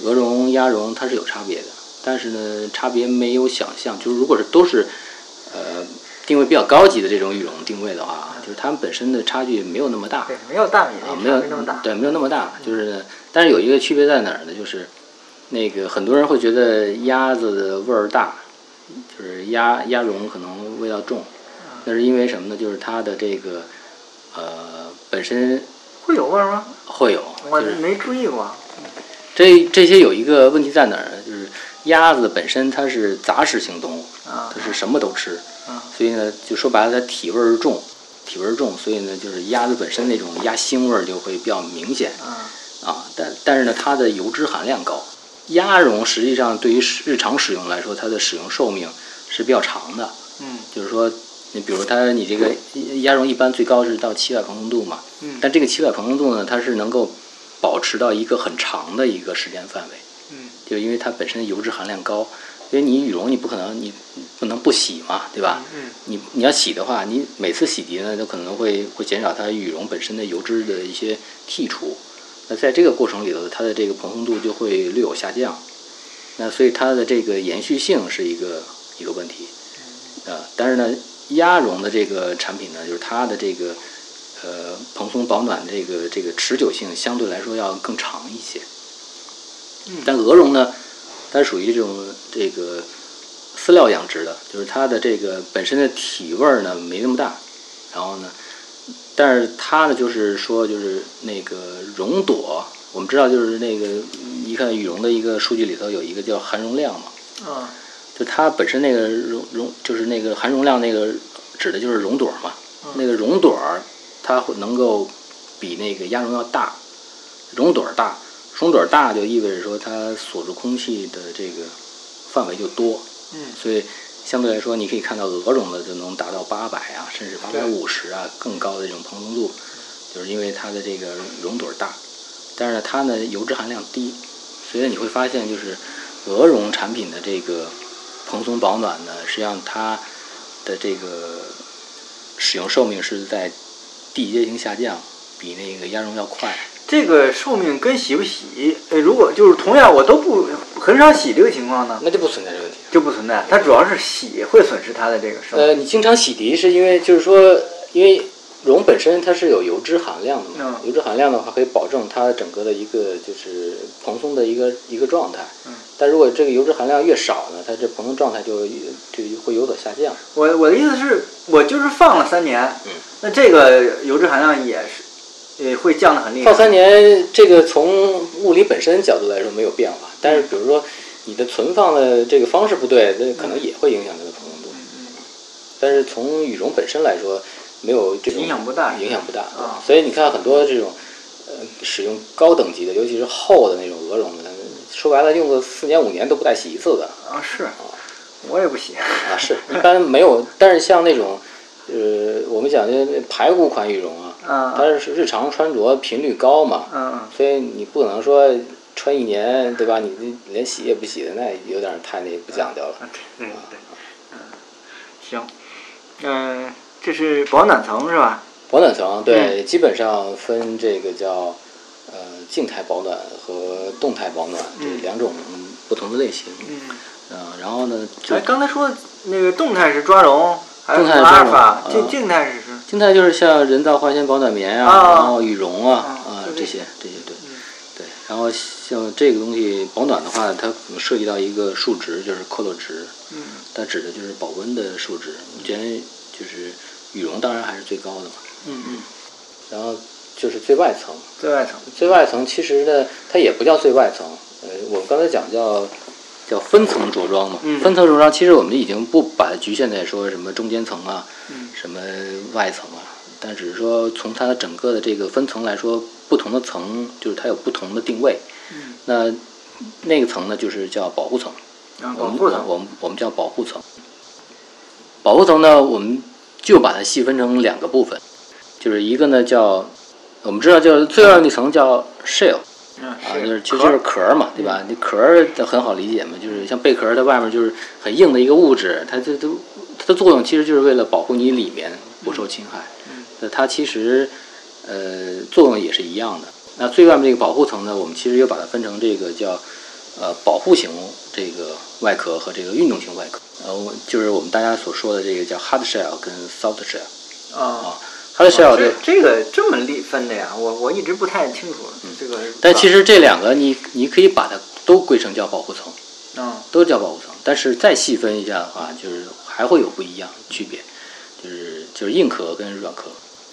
鹅绒、鸭绒它是有差别的，但是呢，差别没有想象，就是如果是都是呃。定位比较高级的这种羽绒定位的话，就是它们本身的差距没有那么大，对，没有大米啊，没有那么大，对，没有那么大。就是，但是有一个区别在哪儿呢？就是，那个很多人会觉得鸭子的味儿大，就是鸭鸭绒可能味道重，那是因为什么呢？就是它的这个呃本身会有味儿吗？会有，我就是没注意过。这这些有一个问题在哪儿呢？就是鸭子本身它是杂食性动物，啊它是什么都吃，啊所以呢，就说白了，它体味儿重，体味儿重，所以呢，就是鸭子本身那种鸭腥味儿就会比较明显啊啊。但但是呢，它的油脂含量高。鸭绒实际上对于使日常使用来说，它的使用寿命是比较长的。嗯就是说，你比如它你这个鸭绒一般最高是到七百蓬松度嘛，嗯但这个七百蓬松度呢，它是能够保持到一个很长的一个时间范围。嗯就因为它本身油脂含量高，因为你羽绒你不可能你不能不洗嘛，对吧？嗯你你要洗的话，你每次洗涤呢，都可能会会减少它羽绒本身的油脂的一些剔除。那在这个过程里头，它的这个蓬松度就会略有下降。那所以它的这个延续性是一个一个问题。呃，但是呢，鸭绒的这个产品呢，就是它的这个呃蓬松保暖这个这个持久性相对来说要更长一些。嗯但鹅绒呢，它属于这种这个饲料养殖的，就是它的这个本身的体味儿呢没那么大，然后呢，但是它呢就是说就是那个绒朵，我们知道就是那个一看羽绒的一个数据里头有一个叫含绒量嘛，啊。就它本身那个绒绒就是那个含绒量那个指的就是绒朵嘛，那个绒朵儿它会能够比那个鸭绒要大，绒朵儿大，绒朵儿大就意味着说它锁住空气的这个范围就多，嗯。所以相对来说你可以看到鹅绒的就能达到八百啊，甚至八百五十啊更高的这种蓬松度，就是因为它的这个绒朵大，但是呢它呢油脂含量低，所以你会发现就是鹅绒产品的这个蓬松保暖呢，实际上它的这个使用寿命是在递阶性下降，比那个鸭绒要快。这个寿命跟洗不洗，呃，如果就是同样我都不很少洗这个情况呢，那就不存在这个问题。就不存在。它主要是洗会损失它的这个。呃，你经常洗涤是因为就是说，因为绒本身它是有油脂含量的嘛，嗯油脂含量的话可以保证它整个的一个就是蓬松的一个一个状态。嗯但如果这个油脂含量越少呢，它这蓬松状态就就会有所下降。我我的意思是，我就是放了三年，嗯那这个油脂含量也是，也会降得很厉害。放三年，这个从物理本身角度来说没有变化，但是比如说你的存放的这个方式不对，那可能也会影响它的蓬松度。嗯但是从羽绒本身来说，没有这种影响不大影响不大。啊所以你看很多这种呃使用高等级的，尤其是厚的那种鹅绒的，说白了用个四年五年都不带洗一次的啊是，我也不洗。啊，是一般没有。但是像那种呃我们讲的排骨款羽绒啊，啊它是日常穿着频率高嘛，嗯所以你不可能说穿一年对吧？你连洗也不洗的，那有点太那不讲究了。嗯，对对对，嗯，行，嗯、这是保暖层是吧？保暖层对，基本上分这个叫呃静态保暖和动态保暖这嗯两种不同的类型。嗯，嗯、然后呢，就哎，刚才说那个动态是抓绒，还是阿尔抓法，静静态是是静态就是像人造化纤保暖棉啊，啊然后羽绒啊啊啊这这些这些。然后像这个东西保暖的话，它可能涉及到一个数值，就是克洛值，嗯它指的就是保温的数值。既然就是羽绒当然还是最高的嘛，嗯嗯，然后就是最外层。最外层，最外层其实呢，它也不叫最外层，呃，我们刚才讲叫叫分层着装嘛。嗯分层着装，其实我们已经不把它局限在说什么中间层啊，嗯什么外层啊，但只是说从它的整个的这个分层来说，不同的层就是它有不同的定位。嗯那那个层呢，就是叫保护层。啊，我们保护层，我们我们叫保护层。保护层呢，我们就把它细分成两个部分，就是一个呢叫我们知道叫最外面那层叫 shell。嗯啊，就是其实壳就是壳儿嘛，对吧？那壳很好理解嘛，就是像贝壳儿，它外面就是很硬的一个物质，它这都它的作用其实就是为了保护你里面不受侵害。嗯那它其实呃作用也是一样的。那最外面这个保护层呢，我们其实又把它分成这个叫呃保护型这个外壳和这个运动型外壳。呃，我就是我们大家所说的这个叫 hard shell 跟 soft shell。啊。hard shell 这对，这个这么立分的呀，我我一直不太清楚这个。但其实这两个你你可以把它都归成叫保护层。嗯都叫保护层，但是再细分一下的话，就是还会有不一样区别，就是就是硬壳跟软壳，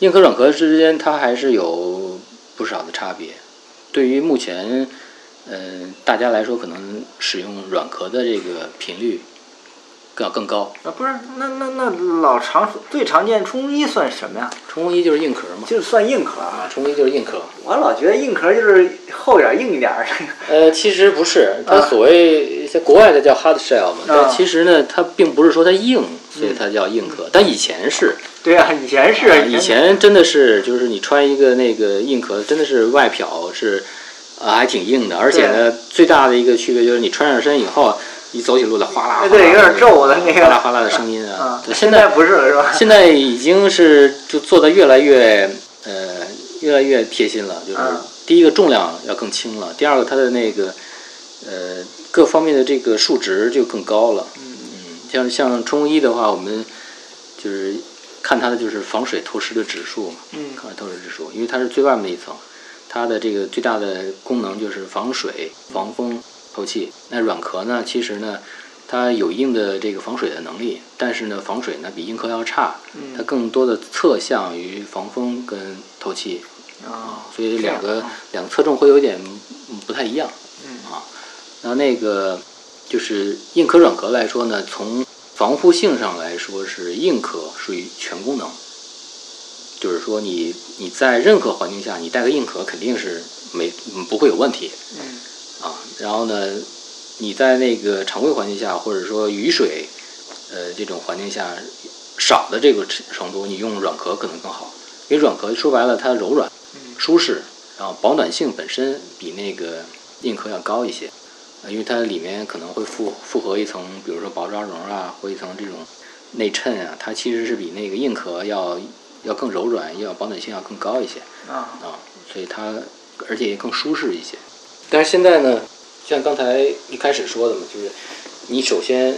硬壳软壳之间它还是有不少的差别。对于目前，嗯，大家来说，可能使用软壳的这个频率要更高。啊，不是，那那那老常最常见冲锋衣算什么呀？冲锋衣就是硬壳嘛，就是算硬壳啊，冲锋衣就是硬壳。我老觉得硬壳就是厚点儿、硬一点儿。*laughs* 呃，其实不是，它所谓在国外的叫 hard shell 嘛，但其实呢，它并不是说它硬，所以它叫硬壳。但以前是。对啊，以前是。以前真的是，就是你穿一个那个硬壳，真的是外表是，啊，还挺硬的。而且呢，最大的一个区别就是你穿上身以后。你走起路来哗啦，对，有点皱的那个，哗啦哗啦的声音啊。现在不是了，是吧？现在已经是就做的越来越呃越来越贴心了，就是第一个重量要更轻了，第二个它的那个呃各方面的这个数值就更高了。像像冲锋衣的话，我们就是看它的就是防水透湿的指数嘛，嗯，看透湿指数，因为它是最外面那一层，它的这个最大的功能就是防水防风。透气，那软壳呢？其实呢，它有一定的这个防水的能力，但是呢，防水呢比硬壳要差。它更多的侧向于防风跟透气啊，所以两个两个侧重会有点不太一样。嗯啊，那那个就是硬壳软壳来说呢，从防护性上来说是硬壳属于全功能，就是说你你在任何环境下你带个硬壳肯定是没不会有问题。嗯。啊，然后呢，你在那个常规环境下，或者说雨水，呃，这种环境下少的这个程度，你用软壳可能更好，因为软壳说白了它柔软、舒适，然后保暖性本身比那个硬壳要高一些，因为它里面可能会复复合一层，比如说薄抓绒啊，或一层这种内衬啊，它其实是比那个硬壳要要更柔软，要保暖性要更高一些啊啊，所以它而且也更舒适一些。但是现在呢，像刚才一开始说的嘛，就是你首先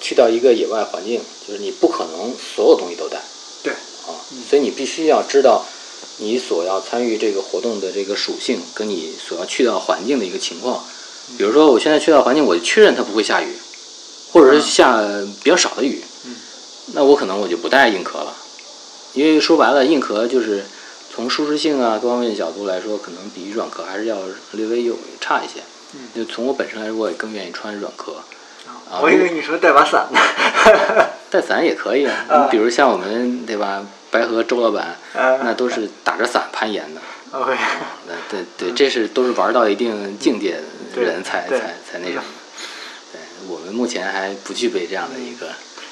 去到一个野外环境，就是你不可能所有东西都带，对，啊，所以你必须要知道你所要参与这个活动的这个属性，跟你所要去到环境的一个情况。比如说，我现在去到环境，我确认它不会下雨，或者是下比较少的雨，那我可能我就不带硬壳了，因为说白了，硬壳就是。从舒适性啊各方面的角度来说，可能比软壳还是要略微有差一些。嗯，就从我本身来说，我也更愿意穿软壳。啊，我以为你说带把伞呢。*laughs* 带伞也可以啊，你比如像我们对吧，白河周老板，那都是打着伞攀岩的。OK。那对对，这是都是玩到一定境界的人才才才那种。对，我们目前还不具备这样的一个。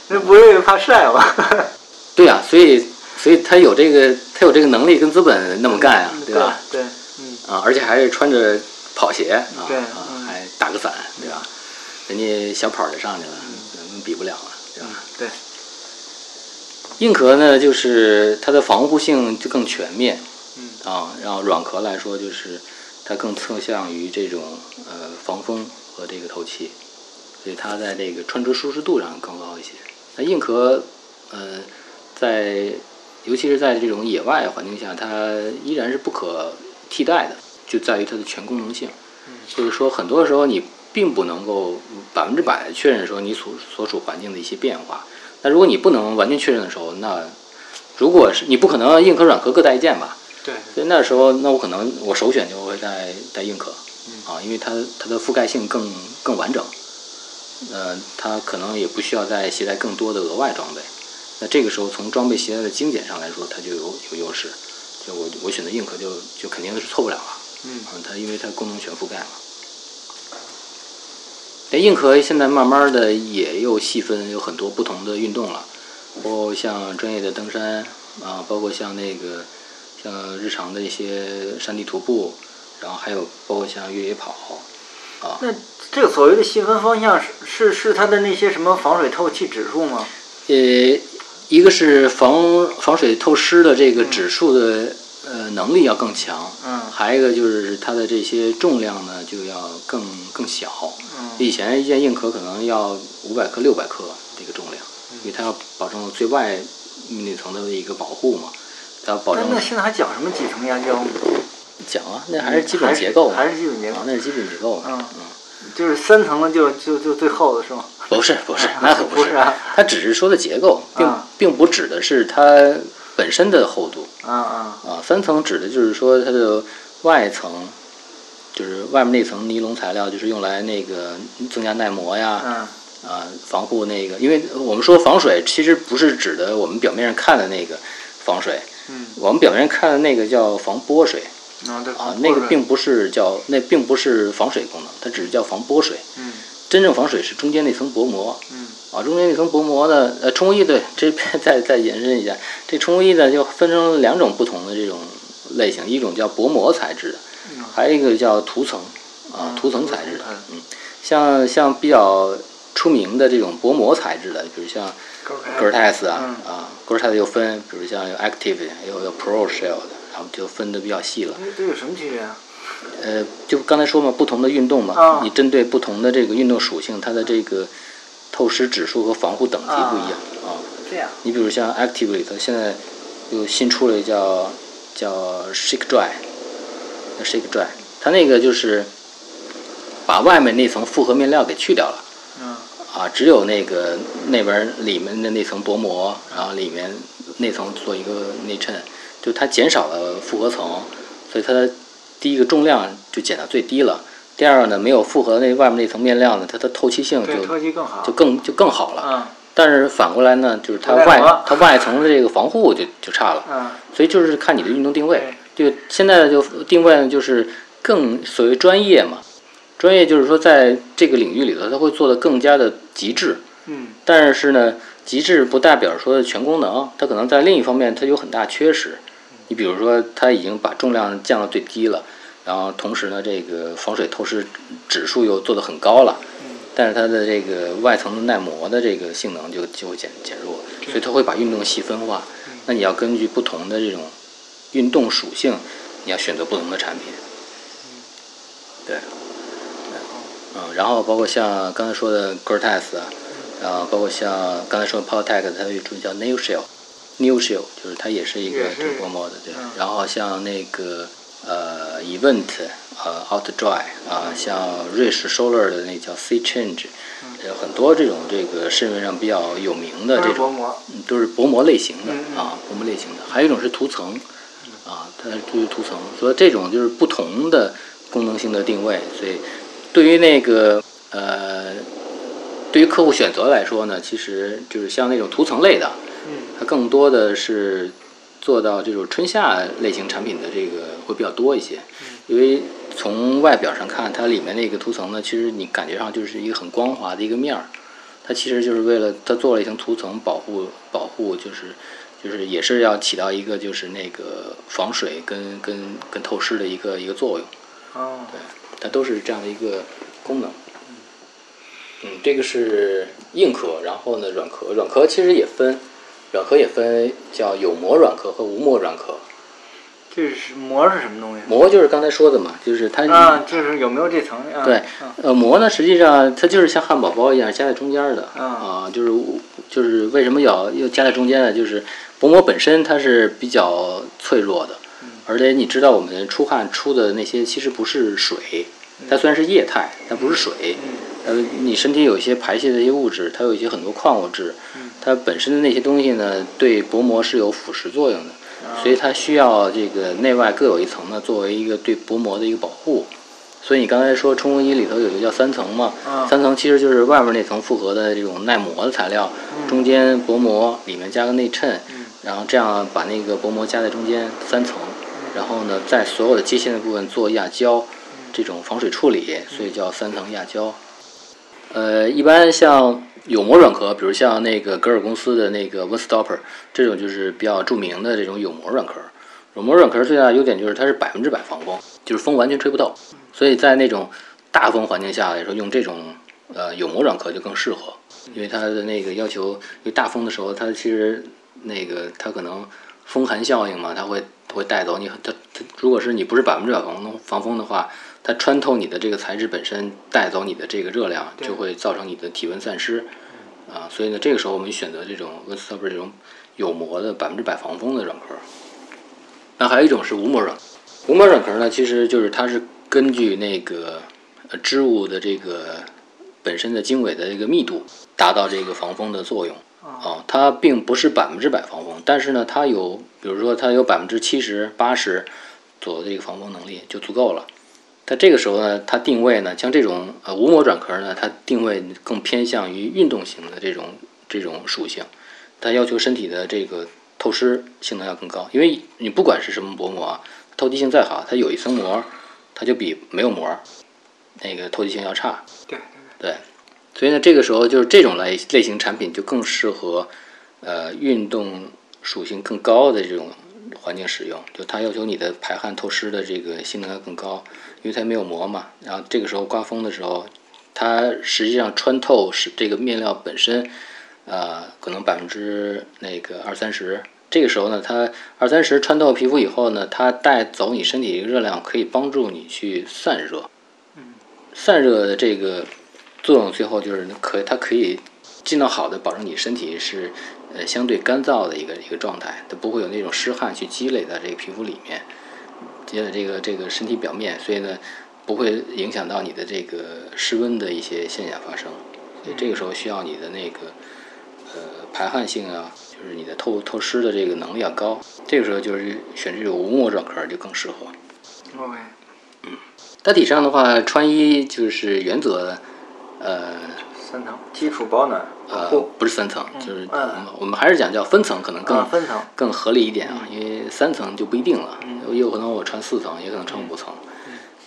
那不是怕晒吗？*laughs* 对呀，所以。所以他有这个，他有这个能力跟资本那么干啊，对吧？对，嗯啊，而且还是穿着跑鞋啊，对啊，还打个伞，对吧？人家小跑就上去了，咱们比不了了，对吧？对。硬壳呢，就是它的防护性就更全面，嗯啊，然后软壳来说，就是它更侧向于这种呃防风和这个透气，所以它在这个穿着舒适度上更高一些。那硬壳，呃，在尤其是在这种野外环境下，它依然是不可替代的，就在于它的全功能性。就是说，很多时候你并不能够百分之百确认说你所所处环境的一些变化。那如果你不能完全确认的时候，那如果是你不可能硬壳软壳各带一件吧？对。所以那时候，那我可能我首选就会带带硬壳，啊，因为它它的覆盖性更更完整。呃，它可能也不需要再携带更多的额外装备。那这个时候，从装备携带的精简上来说，它就有有优势。就我我选择硬壳，就就肯定是错不了了。嗯，它因为它功能全覆盖嘛。那硬壳现在慢慢的也又细分，有很多不同的运动了，包括像专业的登山啊，包括像那个像日常的一些山地徒步，然后还有包括像越野跑啊。那这个所谓的细分方向是是是它的那些什么防水透气指数吗？呃。一个是防防水透湿的这个指数的呃能力要更强，嗯，还有一个就是它的这些重量呢就要更更小，嗯，以前一件硬壳可能要五百克六百克这个重量，因为它要保证最外那层的一个保护嘛，它要保证。那现在还讲什么几层压胶吗？讲啊，那还是基本结构，还是基本结构，那是基本结构，嗯。嗯，就是三层的就就就最厚的是吗？不是不是，*laughs* 那可不是。不啊，它只是说的结构，并啊并不指的是它本身的厚度。啊啊啊。三层指的就是说它的外层，就是外面那层尼龙材料，就是用来那个增加耐磨呀，嗯。啊，防护那个，因为我们说防水，其实不是指的我们表面上看的那个防水，嗯，我们表面看的那个叫防泼水。啊对啊，那个并不是叫那并不是防水功能，它只是叫防泼水。嗯。真正防水是中间那层薄膜。嗯。啊，中间那层薄膜呢，呃，冲锋衣对，*laughs* 这边再再延伸一下，这冲锋衣呢就分成两种不同的这种类型，一种叫薄膜材质的，嗯。还有一个叫涂层啊嗯，涂层材质的，嗯，像像比较出名的这种薄膜材质的，比如像勾开 g o r t e x 啊嗯啊 g o r t e x 又分，比如像有 Active 有有 Pro Shell 的，然后就分的比较细了。这这有什么区别啊？呃，就刚才说嘛，不同的运动嘛，啊你针对不同的这个运动属性，它的这个透湿指数和防护等级不一样啊。这样你比如像 Active 里头现在又新出了一叫叫 Shake Dry，叫 Shake Dry，它那个就是把外面那层复合面料给去掉了。嗯啊，只有那个那边儿里面的那层薄膜，然后里面那层做一个内衬，就它减少了复合层，所以它的第一个重量就减到最低了。第二个呢，没有复合那外面那层面料呢，它的透气性就就更就更好了。嗯但是反过来呢，就是它外它外层的这个防护就就差了。嗯所以就是看你的运动定位。就现在就定位呢，就是更所谓专业嘛。专业就是说，在这个领域里头，它会做的更加的极致。嗯但是呢，极致不代表说全功能，它可能在另一方面它有很大缺失。你比如说，它已经把重量降到最低了，然后同时呢，这个防水透湿指数又做得很高了，但是它的这个外层的耐磨的这个性能就就会减减弱，所以它会把运动细分化。那你要根据不同的这种运动属性，你要选择不同的产品。对，嗯，然后包括像刚才说的 Gore-Tex 啊，然后包括像刚才说的 Powertech，它有一种叫 New Shell，New Shell 就是它也是一个也是挺薄膜的，对嗯。然后像那个呃 Event 呃 OutDry 啊，像瑞士 Solar 的那叫 Sea Change，有很多这种这个市面上比较有名的这种。都是薄膜类型的啊，薄膜类型的，还有一种是涂层，啊，它是对于涂层，所以这种就是不同的功能性的定位，所以对于那个呃，对于客户选择来说呢，其实就是像那种涂层类的，嗯。它更多的是做到这种春夏类型产品的这个会比较多一些，因为从外表上看，它里面那个涂层呢，其实你感觉上就是一个很光滑的一个面儿，它其实就是为了它做了一层涂层保护保护，就是就是也是要起到一个就是那个防水跟跟跟透湿的一个一个作用，哦。对，它都是这样的一个功能。嗯，这个是硬壳，然后呢软壳，软壳其实也分，软壳也分叫有膜软壳和无膜软壳。这是膜是什么东西？膜就是刚才说的嘛，就是它啊，就是有没有这层？啊对啊呃，膜呢，实际上它就是像汉堡包一样夹在中间的啊啊，就是就是为什么要要夹在中间呢？就是薄膜本身它是比较脆弱的，嗯而且你知道我们出汗出的那些其实不是水，它虽然是液态，但不是水。嗯呃，你身体有一些排泄的一些物质，它有一些很多矿物质，嗯它本身的那些东西呢，对薄膜是有腐蚀作用的。所以它需要这个内外各有一层呢，作为一个对薄膜的一个保护。所以你刚才说冲锋衣里头有一个叫三层嘛，啊三层其实就是外面那层复合的这种耐磨的材料，中间薄膜，里面加个内衬，然后这样把那个薄膜夹在中间三层，然后呢，在所有的接线的部分做压胶，这种防水处理，所以叫三层压胶。呃，一般像有膜软壳，比如像那个格尔公司的那个 Windstopper，这种就是比较著名的这种有膜软壳。有膜软壳最大的优点就是它是百分之百防风，就是风完全吹不到，所以在那种大风环境下来说，用这种呃有膜软壳就更适合，因为它的那个要求，因为大风的时候，它其实那个它可能风寒效应嘛，它会它会带走你，它它如果是你不是百分之百防风防风的话，它穿透你的这个材质本身，带走你的这个热量，就会造成你的体温散失。啊，所以呢，这个时候我们选择这种 w i n s o p e r 这种有膜的百分之百防风的软壳。那还有一种是无膜软，无膜软壳呢，其实就是它是根据那个呃织物的这个本身的经纬的这个密度，达到这个防风的作用。啊，它并不是百分之百防风，但是呢，它有，比如说它有百分之七十、八十左右的一个防风能力就足够了。但这个时候呢，它定位呢，像这种呃无膜软壳呢，它定位更偏向于运动型的这种这种属性，它要求身体的这个透湿性能要更高，因为你不管是什么薄膜啊，透气性再好，它有一层膜，它就比没有膜那个透气性要差。对对，所以呢，这个时候就是这种类类型产品就更适合呃运动属性更高的这种环境使用，就它要求你的排汗透湿的这个性能要更高，因为它没有膜嘛。然后这个时候刮风的时候，它实际上穿透是这个面料本身，呃，可能百分之那个二三十。这个时候呢，它二三十穿透皮肤以后呢，它带走你身体的热量，可以帮助你去散热。嗯，散热的这个作用，最后就是可它可以尽量好的保证你身体是呃相对干燥的一个一个状态，它不会有那种湿汗去积累在这个皮肤里面，积累这个这个身体表面，所以呢不会影响到你的这个湿温的一些现象发生。所以这个时候需要你的那个呃排汗性啊，就是你的透透湿的这个能力要高。这个时候就是选这种无膜软壳就更适合。，OK，大体上的话，穿衣就是原则，呃三层基础保暖保呃护，不是三层，就是我嗯们我们还是讲叫分层，可能更啊分层更合理一点啊，因为三层就不一定了，嗯也有可能我穿四层，也可能穿五层。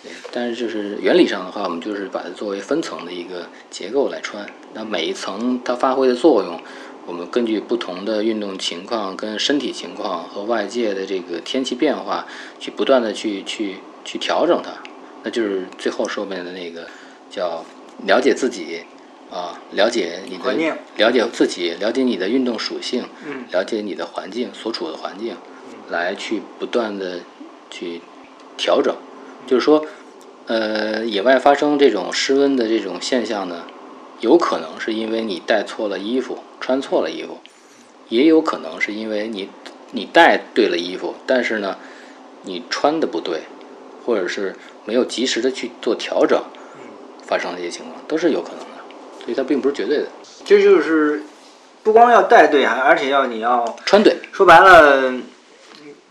对，但是就是原理上的话，我们就是把它作为分层的一个结构来穿。那每一层它发挥的作用，我们根据不同的运动情况、跟身体情况和外界的这个天气变化，去不断的去去去调整它。那就是最后说面的那个叫了解自己啊，了解你的了解自己，了解你的运动属性，嗯了解你的环境所处的环境，来去不断的去调整。就是说，呃，野外发生这种失温的这种现象呢，有可能是因为你带错了衣服，穿错了衣服，也有可能是因为你你带对了衣服，但是呢，你穿的不对，或者是没有及时的去做调整，发生这些情况都是有可能的，所以它并不是绝对的。这就是不光要带队，还而且要你要穿对，说白了，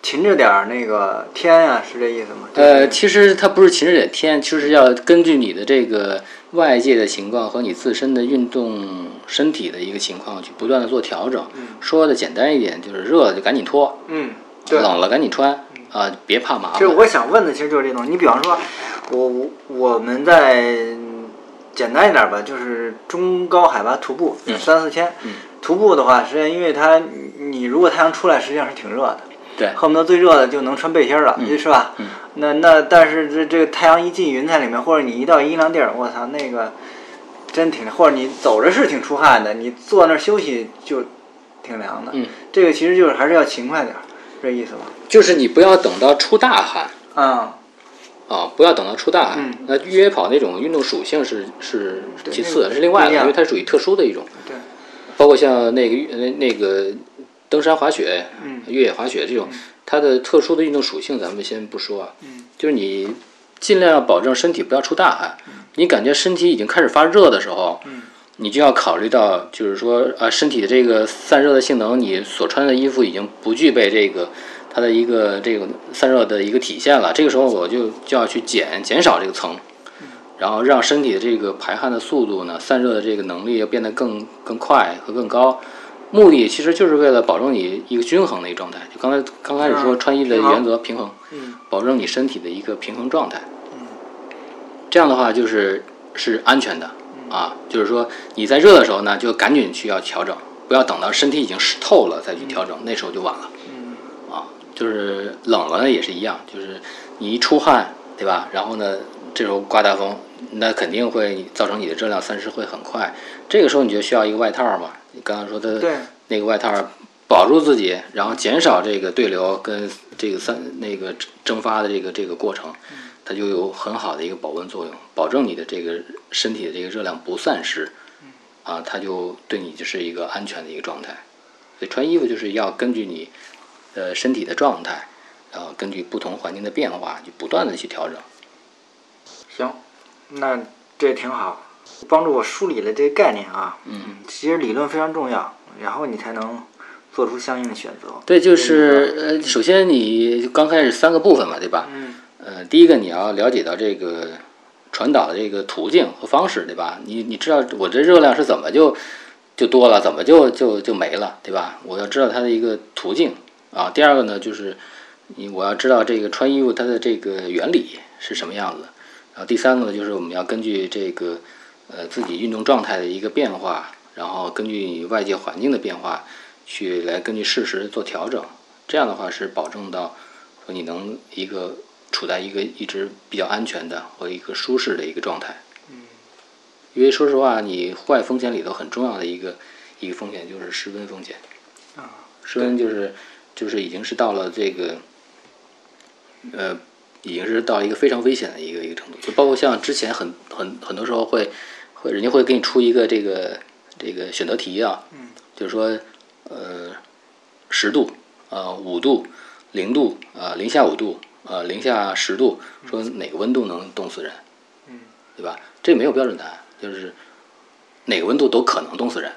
勤着点儿那个天呀、是这意思吗？呃，其实它不是勤着点天，就是要根据你的这个外界的情况和你自身的运动身体的一个情况去不断的做调整。说的简单一点，就是热了就赶紧脱，嗯，对。冷了赶紧穿啊、别怕麻烦。其实我想问的其实就是这种，你比方说，我我我们在简单一点吧，就是中高海拔徒步，嗯。三四千，嗯。徒步的话，实际上因为它你你如果太阳出来，实际上是挺热的，对，恨不得最热的就能穿背心儿了，嗯。是吧？嗯。那那但是这这个太阳一进云彩里面，或者你一到阴凉地儿，我操，那个真挺，或者你走着是挺出汗的，你坐那儿休息就挺凉的。嗯，这个其实就是还是要勤快点儿，这意思吧？就是你不要等到出大汗。嗯，啊，不要等到出大汗。嗯。那越野跑那种运动属性是是其次的，是另外的，因为它属于特殊的一种。对，包括像那个那那个登山滑雪、嗯。越野滑雪这种，它的特殊的运动属性咱们先不说啊，就是你尽量要保证身体不要出大汗。你感觉身体已经开始发热的时候，你就要考虑到，就是说啊，身体的这个散热的性能，你所穿的衣服已经不具备这个它的一个这个散热的一个体现了。这个时候我就就要去减减少这个层。然后让身体的这个排汗的速度呢，散热的这个能力要变得更更快和更高。目的其实就是为了保证你一个均衡的一个状态。就刚才刚开始说嗯穿衣的原则平衡，嗯保证你身体的一个平衡状态。这样的话就是是安全的啊，就是说你在热的时候呢，就赶紧去要调整，不要等到身体已经湿透了再去调整，那时候就晚了。就是冷了呢也是一样，就是你一出汗，对吧？然后呢，这时候刮大风，那肯定会造成你的热量散失会很快。这个时候你就需要一个外套嘛，你刚刚说的对那个外套保住自己，然后减少这个对流跟这个散那个蒸发的这个这个过程，它就有很好的一个保温作用，保证你的这个身体的这个热量不散失，啊，它就对你就是一个安全的一个状态。所以穿衣服就是要根据你呃身体的状态，然后根据不同环境的变化，就不断的去调整。行，那这挺好，帮助我梳理了这个概念啊。嗯，其实理论非常重要，然后你才能做出相应的选择。对，就是呃，首先你刚开始三个部分嘛，对吧？嗯呃，第一个你要了解到这个传导的这个途径和方式，对吧？你你知道我这热量是怎么就就多了，怎么就就就没了，对吧？我要知道它的一个途径啊。第二个呢，就是你我要知道这个穿衣服它的这个原理是什么样子。然后第三个呢，就是我们要根据这个呃自己运动状态的一个变化，然后根据你外界环境的变化去来根据事实做调整。这样的话是保证到说你能一个处在一个一直比较安全的和一个舒适的一个状态。嗯，因为说实话，你户外风险里头很重要的一个一个风险就是失温风险。啊，室温就是就是已经是到了这个，呃，已经是到一个非常危险的一个一个程度，就包括像之前很很很多时候会会人家会给你出一个这个这个选择题啊，嗯，就是说呃十度呃五度零度呃零下五度呃零下十度，说哪个温度能冻死人，嗯，对吧？这没有标准答案，就是哪个温度都可能冻死人，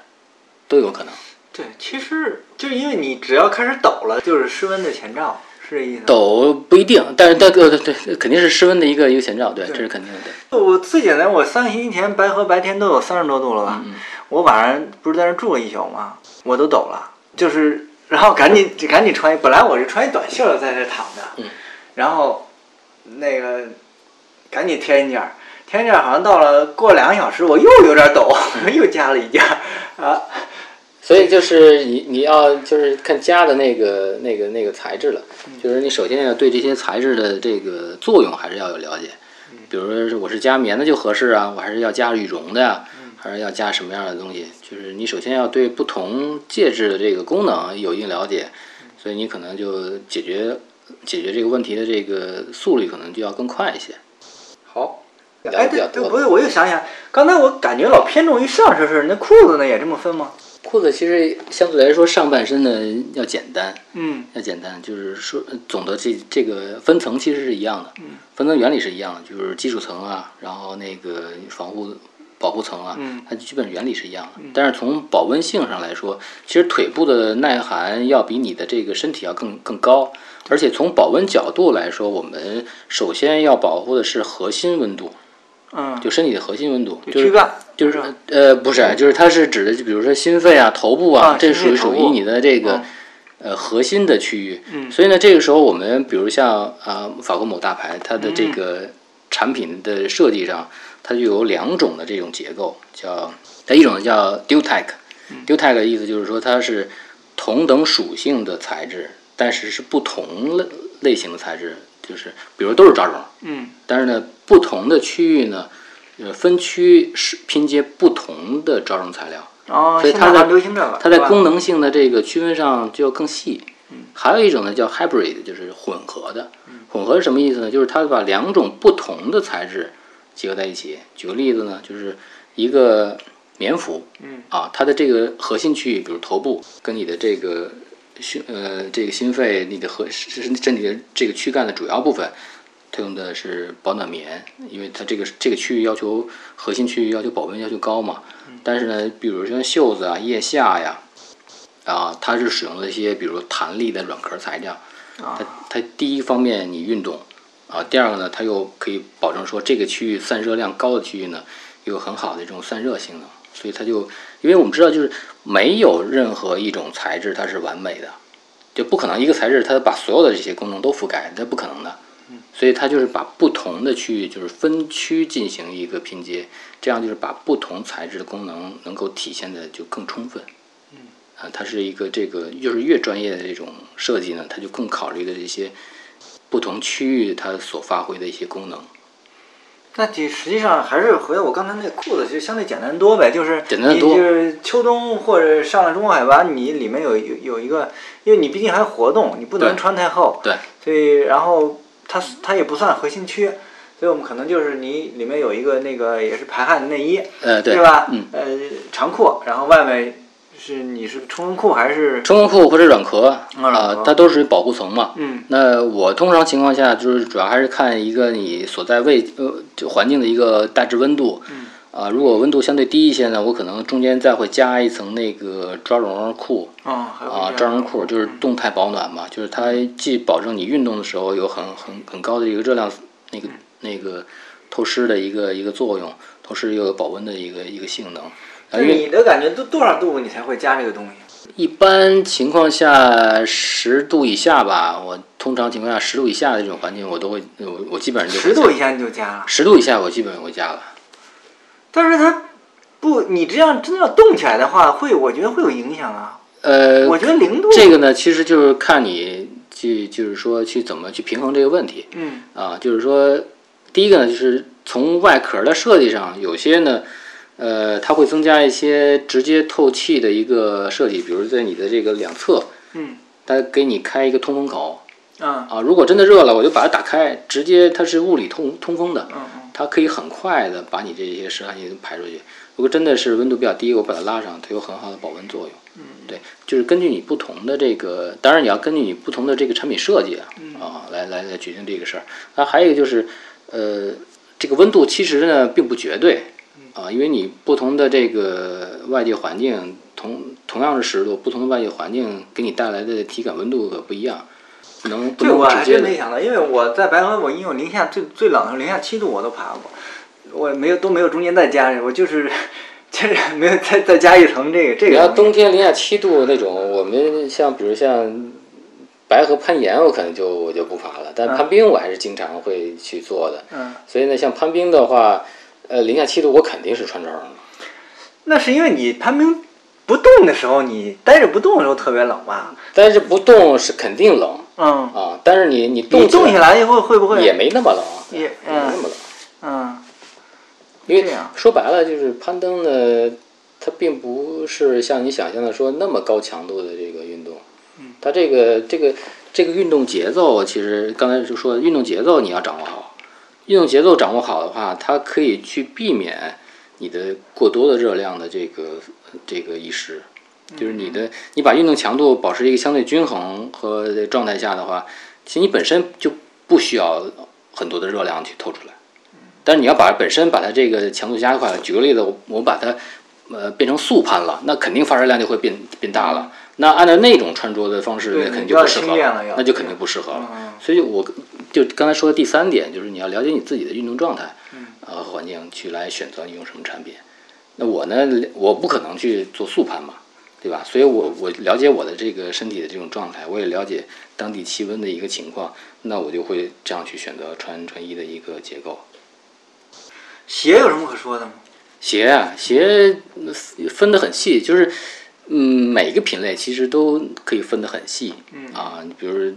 都有可能。对，其实就是因为你只要开始抖了，就是失温的前兆，是这意思吗？抖不一定，但是但对对对，肯定是室温的一个一个前兆，对，对这是肯定的。对我最简单，我三个星期前白河白天都有三十多度了吧？嗯我晚上不是在那住了一宿吗？我都抖了，就是然后赶紧就赶紧穿一，本来我是穿一短袖儿在这躺着，嗯然后那个赶紧添一件儿，添一件儿好像到了过两个小时，我又有点抖，*laughs* 又加了一件儿啊，所以就是你你要就是看加的那个那个那个材质了，就是你首先要对这些材质的这个作用还是要有了解。比如说是我是加棉的就合适啊，我还是要加羽绒的呀，还是要加什么样的东西？就是你首先要对不同介质的这个功能有一定了解，所以你可能就解决解决这个问题的这个速率可能就要更快一些。好，聊哎。对对，不对，我又想想，刚才我感觉老偏重于上身式，那裤子呢也这么分吗？裤子其实相对来说上半身呢要简单，嗯要简单，就是说呃总的这这个分层其实是一样的，分层原理是一样的，就是基础层啊，然后那个防护保护层啊，嗯它基本原理是一样的。但是从保温性上来说，其实腿部的耐寒要比你的这个身体要更更高，而且从保温角度来说，我们首先要保护的是核心温度，嗯，就身体的核心温度，就是躯干就是吧？呃不是，就是它是指的，就比如说心肺啊、头部啊，啊这属于属于你的这个、嗯。呃核心的区域。嗯。所以呢，这个时候我们比如像啊、法国某大牌，它的嗯这个产品的设计上，它就有两种的这种结构，叫它一种呢叫嗯。的意思就是说它是同等属性的材质，但是是不同类类型的材质，就是比如都是抓绒，嗯。但是呢，不同的区域呢，呃，分区是拼接不同的招生材料，哦，所以它在现在流行这个，它在功能性的这个区分上就要更细。还有一种呢叫 hybrid，就是混合的。混合是什么意思呢？就是它把两种不同的材质结合在一起。举个例子呢，就是一个棉服，嗯啊，它的这个核心区域，比如头部跟你的这个心呃这个心肺，你的核身身体的这个躯干的主要部分，它用的是保暖棉，因为它这个这个区域要求核心区域要求保温要求高嘛。但是呢，比如说袖子啊、腋下呀，啊，它是使用了一些比如弹力的软壳材料。啊它它第一方面你运动啊，第二个呢，它又可以保证说这个区域散热量高的区域呢，有很好的这种散热性能，所以它就因为我们知道就是没有任何一种材质它是完美的，就不可能一个材质它把所有的这些功能都覆盖，那不可能的。所以它就是把不同的区域就是分区进行一个拼接，这样就是把不同材质的功能能够体现的就更充分。啊，它是一个这个就是越专业的这种设计呢，它就更考虑的这些不同区域它所发挥的一些功能。那其实际上还是回到我刚才那裤子，就相对简单多呗，就是简单多你就是秋冬或者上了中国海拔，你里面有有有一个，因为你毕竟还活动，你不能穿太厚，对，所以然后它它也不算核心区，所以我们可能就是你里面有一个那个也是排汗的内衣，呃，对吧？嗯，呃，长裤，然后外面是你是冲锋裤还是？冲锋裤或者软壳啊它都属于保护层嘛。嗯那我通常情况下就是主要还是看一个你所在位呃就环境的一个大致温度。嗯啊，如果温度相对低一些呢，我可能中间再会加一层那个抓绒裤哦，啊，抓绒裤就是动态保暖嘛，就是它既保证你运动的时候有很很很高的一个热量那个那个透湿的一个一个作用，同时又有保温的一个一个性能。你的感觉都多少度你才会加这个东西？一般情况下十度以下吧，我通常情况下十度以下的这种环境，我都会我我基本上就十度以下你就加了，十度以下我基本上会加了。但是它不，你这样真的要动起来的话，会我觉得会有影响啊。呃，我觉得零度这个呢，其实就是看你去，就是说去怎么去平衡这个问题嗯啊。就是说，第一个呢，就是从外壳的设计上，有些呢，呃，它会增加一些直接透气的一个设计，比如在你的这个两侧，嗯它给你开一个通风口啊啊。如果真的热了，我就把它打开，直接它是物理通通风的，嗯嗯它可以很快的把你这些湿寒气排出去。如果真的是温度比较低，我把它拉上，它有很好的保温作用。嗯，对，就是根据你不同的这个，当然你要根据你不同的这个产品设计啊，啊，来来来决定这个事儿。那还有一个就是，呃，这个温度其实呢并不绝对啊，因为你不同的这个外界环境，同同样是十度，不同的外界环境给你带来的体感温度可不一样，不能不这我还。真没想到，因为我在白河，我因为我零下最最冷的时候零下七度我都爬过，我没有都没有中间再加，我就是就是没有再再加一层这个这你要个东西。冬天零下七度那种，我们像比如像白河攀岩，我可能就我就不爬了，但嗯攀冰我还是经常会去做的。嗯，所以呢，像攀冰的话，呃，零下七度我肯定是穿着的。那是因为你攀冰不动的时候，你待着不动的时候特别冷吧？待着不动是肯定冷嗯，啊，但是你你你动起来以后会不会也没那么冷，也没那么冷。嗯因为说白了，就是攀登呢，它并不是像你想象的说那么高强度的这个运动。嗯它这个这个这个运动节奏，其实刚才就说运动节奏你要掌握好。运动节奏掌握好的话，它可以去避免你的过多的热量的这个这个遗失。就是你的，你把运动强度保持一个相对均衡和状态下的话，其实你本身就不需要很多的热量去透出来。但是你要把本身把它这个强度加快了，举个例子，我我把它呃变成速攀了，那肯定发热量就会变变大了。那按照那种穿着的方式，那肯定就不适合了那就肯定不适合了。嗯所以我就刚才说的第三点，就是你要了解你自己的运动状态，嗯呃环境去来选择你用什么产品。那我呢，我不可能去做速攀嘛，对吧？所以我我了解我的这个身体的这种状态，我也了解当地气温的一个情况，那我就会这样去选择穿穿衣的一个结构。鞋有什么可说的吗？鞋啊，鞋呃分得很细，就是嗯，每个品类其实都可以分得很细。嗯啊，你比如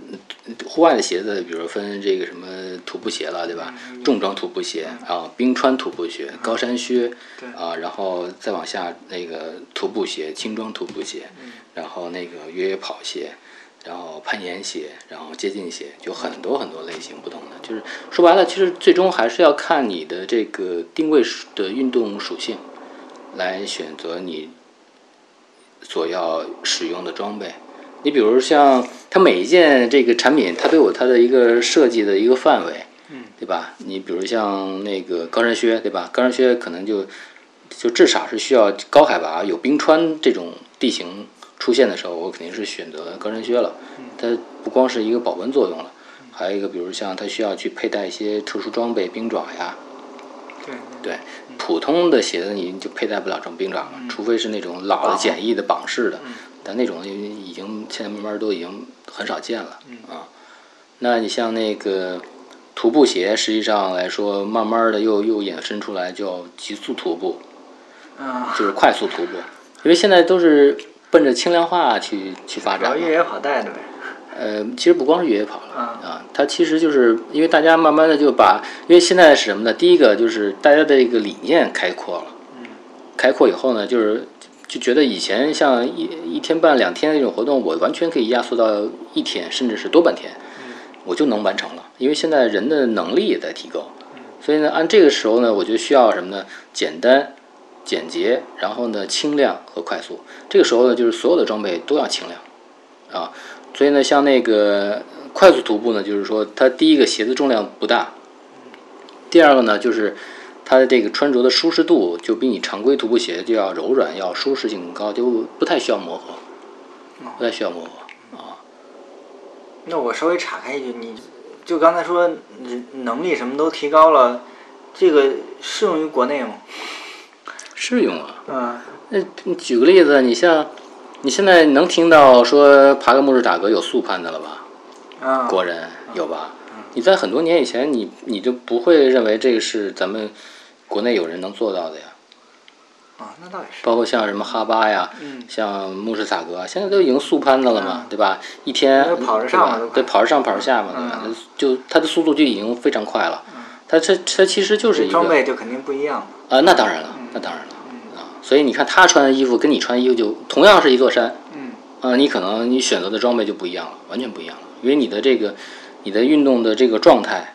户外的鞋子，比如分这个什么徒步鞋了，对吧？重装徒步鞋啊，冰川徒步鞋、高山靴对啊，然后再往下那个徒步鞋、轻装徒步鞋，然后那个越野跑鞋。然后攀岩鞋，然后接近鞋，就很多很多类型不同的。就是说白了，其实最终还是要看你的这个定位的运动属性，来选择你所要使用的装备。你比如像它每一件这个产品，它都有它的一个设计的一个范围，嗯，对吧？你比如像那个高山靴，对吧？高山靴可能就就至少是需要高海拔有冰川这种地形出现的时候，我肯定是选择高山靴了。它不光是一个保温作用了，还有一个比如像它需要去佩戴一些特殊装备，冰爪呀，对，对，普通的鞋子你就佩戴不了这种冰爪了，除非是那种老的简易的绑式的嗯，但那种已经现在慢慢都已经很少见了嗯。啊。那你像那个徒步鞋，实际上来说，慢慢的又又衍生出来叫极速徒步，嗯，就是快速徒步，因为现在都是奔着轻量化去去发展越野跑带的呗。呃，其实不光是越野跑了嗯啊，它其实就是因为大家慢慢的就把，因为现在是什么呢？第一个就是大家的一个理念开阔了，嗯开阔以后呢，就是就觉得以前像一一天半两天的这种活动，我完全可以压缩到一天，甚至是多半天，我就能完成了。因为现在人的能力也在提高，所以呢，按这个时候呢，我就需要什么呢？简单简洁，然后呢轻量和快速。这个时候呢，就是所有的装备都要轻量啊。所以呢，像那个快速徒步呢，就是说它第一个鞋子重量不大，第二个呢就是它的这个穿着的舒适度就比你常规徒步鞋就要柔软，要舒适性更高，就不太需要磨合，不太需要磨合啊。那我稍微岔开一句，你就刚才说能力什么都提高了，这个适用于国内吗？适用啊。嗯。那你举个例子，你像你现在能听到说爬个木日塔格有速攀的了吧？啊。国人有吧？你在很多年以前，你你就不会认为这个是咱们国内有人能做到的呀。啊，那倒也是。包括像什么哈巴呀，嗯像穆什塔格，现在都已经速攀的了嘛，对吧？一天跑着上嘛，对，跑着上跑着下嘛，对吧？就它的速度就已经非常快了。它这它其实就是一个装备就肯定不一样啊，那当然了，那当然了啊。所以你看他穿的衣服跟你穿衣服就同样是一座山，嗯，啊，你可能你选择的装备就不一样了，完全不一样了，因为你的这个你的运动的这个状态，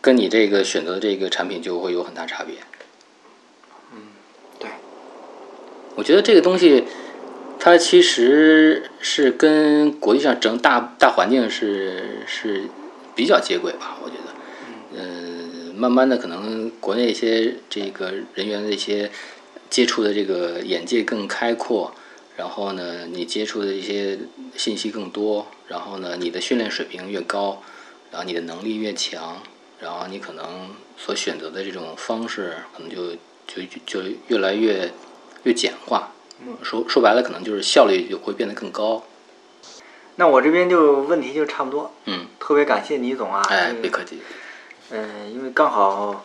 跟你这个选择的这个产品就会有很大差别。嗯，对我觉得这个东西，它其实是跟国际上整大大环境是是比较接轨吧。我觉得，嗯，慢慢的可能国内一些这个人员的一些接触的这个眼界更开阔，然后呢，你接触的一些信息更多，然后呢，你的训练水平越高，然后你的能力越强，然后你可能所选择的这种方式可能就就就越来越。越简化，说说白了，可能就是效率就会变得更高。那我这边就问题就差不多。嗯，特别感谢倪总啊。哎，别客气。嗯，因为刚好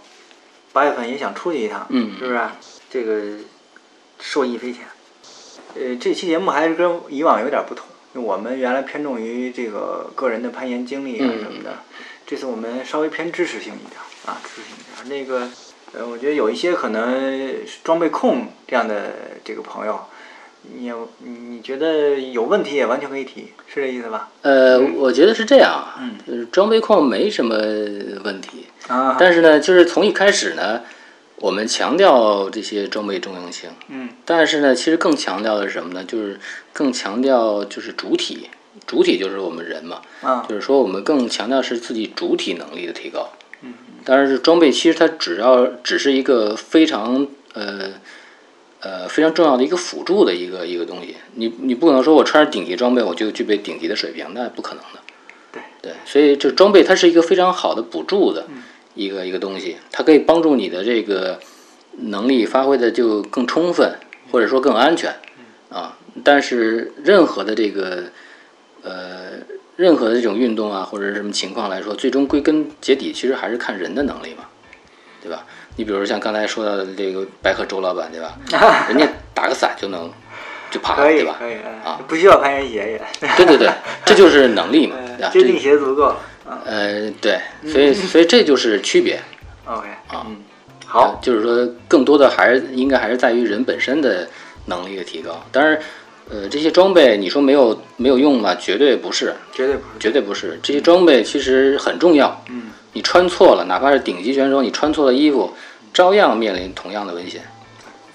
八月份也想出去一趟，嗯，是不是？这个受益匪浅。呃，这期节目还是跟以往有点不同，我们原来偏重于这个个人的攀岩经历啊什么的，这次我们稍微偏知识性一点啊，知识性一点。那个。呃，我觉得有一些可能装备控这样的这个朋友，你你觉得有问题也完全可以提，是这意思吧？呃，我觉得是这样啊，嗯，就是装备控没什么问题啊，但是呢，就是从一开始呢，我们强调这些装备重要性，嗯，但是呢，其实更强调的是什么呢？就是更强调就是主体，主体就是我们人嘛，啊，就是说我们更强调是自己主体能力的提高。嗯。但是装备其实它只要只是一个非常呃呃非常重要的一个辅助的一个一个东西，你你不可能说我穿着顶级装备我就具备顶级的水平，那不可能的。对。对，所以这装备它是一个非常好的补助的一个一个东西，它可以帮助你的这个能力发挥的就更充分，或者说更安全啊。但是任何的这个呃。任何的这种运动啊，或者是什么情况来说，最终归根结底，其实还是看人的能力嘛，对吧？你比如像刚才说到的这个白鹤周老板，对吧？*laughs* 人家打个伞就能就爬，对吧？可以，啊，不需要攀岩鞋也。对对对，这就是能力嘛，*laughs* 接地鞋足够。呃，对，所以所以这就是区别。OK，啊，好，就是说更多的还是应该还是在于人本身的能力的提高，当然。呃，这些装备你说没有没有用吗？绝对不是，绝对不是，绝对不是。这些装备其实很重要。嗯，你穿错了，哪怕是顶级选手，你穿错了衣服，照样面临同样的危险。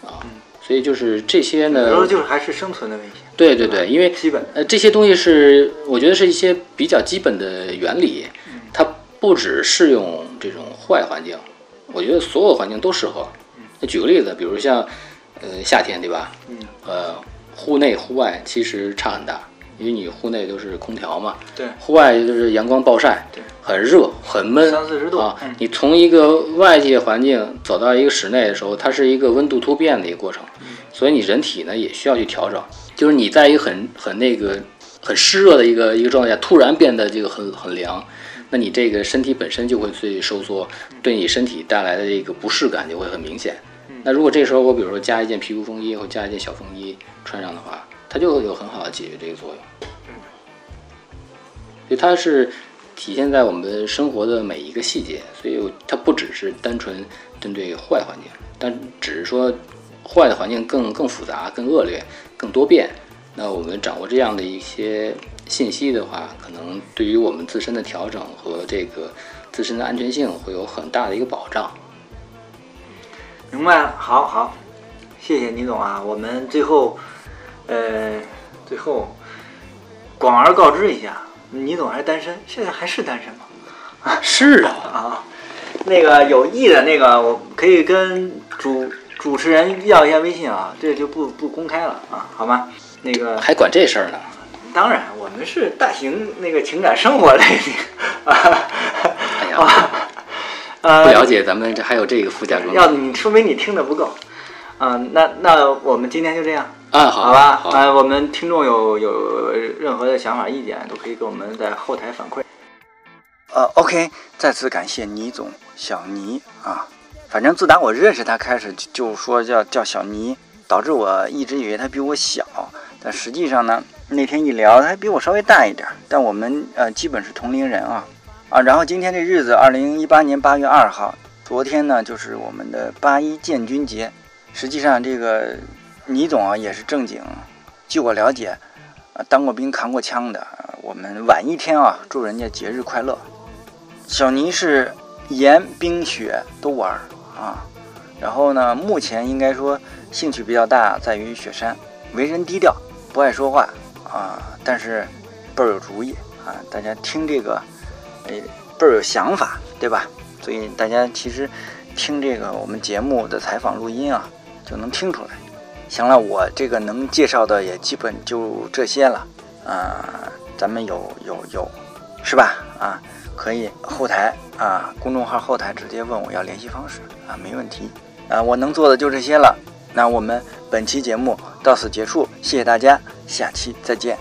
啊，所以就是这些呢，有时候就是还是生存的危险。对对对，因为基本呃这些东西是我觉得是一些比较基本的原理，它不只适用这种户外环境，我觉得所有环境都适合。那举个例子，比如像呃夏天，对吧？嗯，呃。户内、户外其实差很大，因为你户内都是空调嘛，对，户外就是阳光暴晒，对，很热、很闷，三四十度啊。你从一个外界环境走到一个室内的时候，它是一个温度突变的一个过程，所以你人体呢也需要去调整。就是你在一个很很那个很湿热的一个一个状态下，突然变得这个很很凉，那你这个身体本身就会去收缩，对你身体带来的这个不适感就会很明显。那如果这时候我比如说加一件皮肤风衣或加一件小风衣穿上的话，它就会有很好的解决这个作用。所以它是体现在我们生活的每一个细节，所以它不只是单纯针对坏环境，但只是说坏的环境更更复杂、更恶劣、更多变。那我们掌握这样的一些信息的话，可能对于我们自身的调整和这个自身的安全性会有很大的一个保障。明白了，好好，谢谢倪总啊。我们最后，呃，最后广而告之一下，倪总还是单身，现在还是单身吗？是啊，*laughs* 啊，那个有意的那个，我可以跟主主持人要一下微信啊，这就不不公开了啊，好吗？那个还管这事儿呢？当然，我们是大型那个情感生活类的啊。哎呀，呃，不了解咱们这还有这个附加功要能你说明你听的不够。嗯、那那我们今天就这样，嗯，好好吧？好，呃，我们听众有有任何的想法意见，都可以给我们在后台反馈。呃，OK，再次感谢倪总小倪啊。反正自打我认识他开始，就说叫叫小倪，导致我一直以为他比我小，但实际上呢，那天一聊，他还比我稍微大一点，但我们呃基本是同龄人啊啊。然后今天这日子，二零一八年八月二号，昨天呢就是我们的八一建军节。实际上这个倪总啊也是正经，据我了解，啊当过兵扛过枪的，我们晚一天啊祝人家节日快乐。小倪是严冰雪都玩儿啊，然后呢，目前应该说兴趣比较大，在于雪山，为人低调，不爱说话啊，但是倍儿有主意啊，大家听这个，呃，倍儿有想法，对吧？所以大家其实听这个我们节目的采访录音啊，就能听出来。行了，我这个能介绍的也基本就这些了啊，咱们有有有，是吧？啊。可以后台啊公众号后台直接问我要联系方式啊没问题。啊我能做的就这些了。那我们本期节目到此结束谢谢大家下期再见。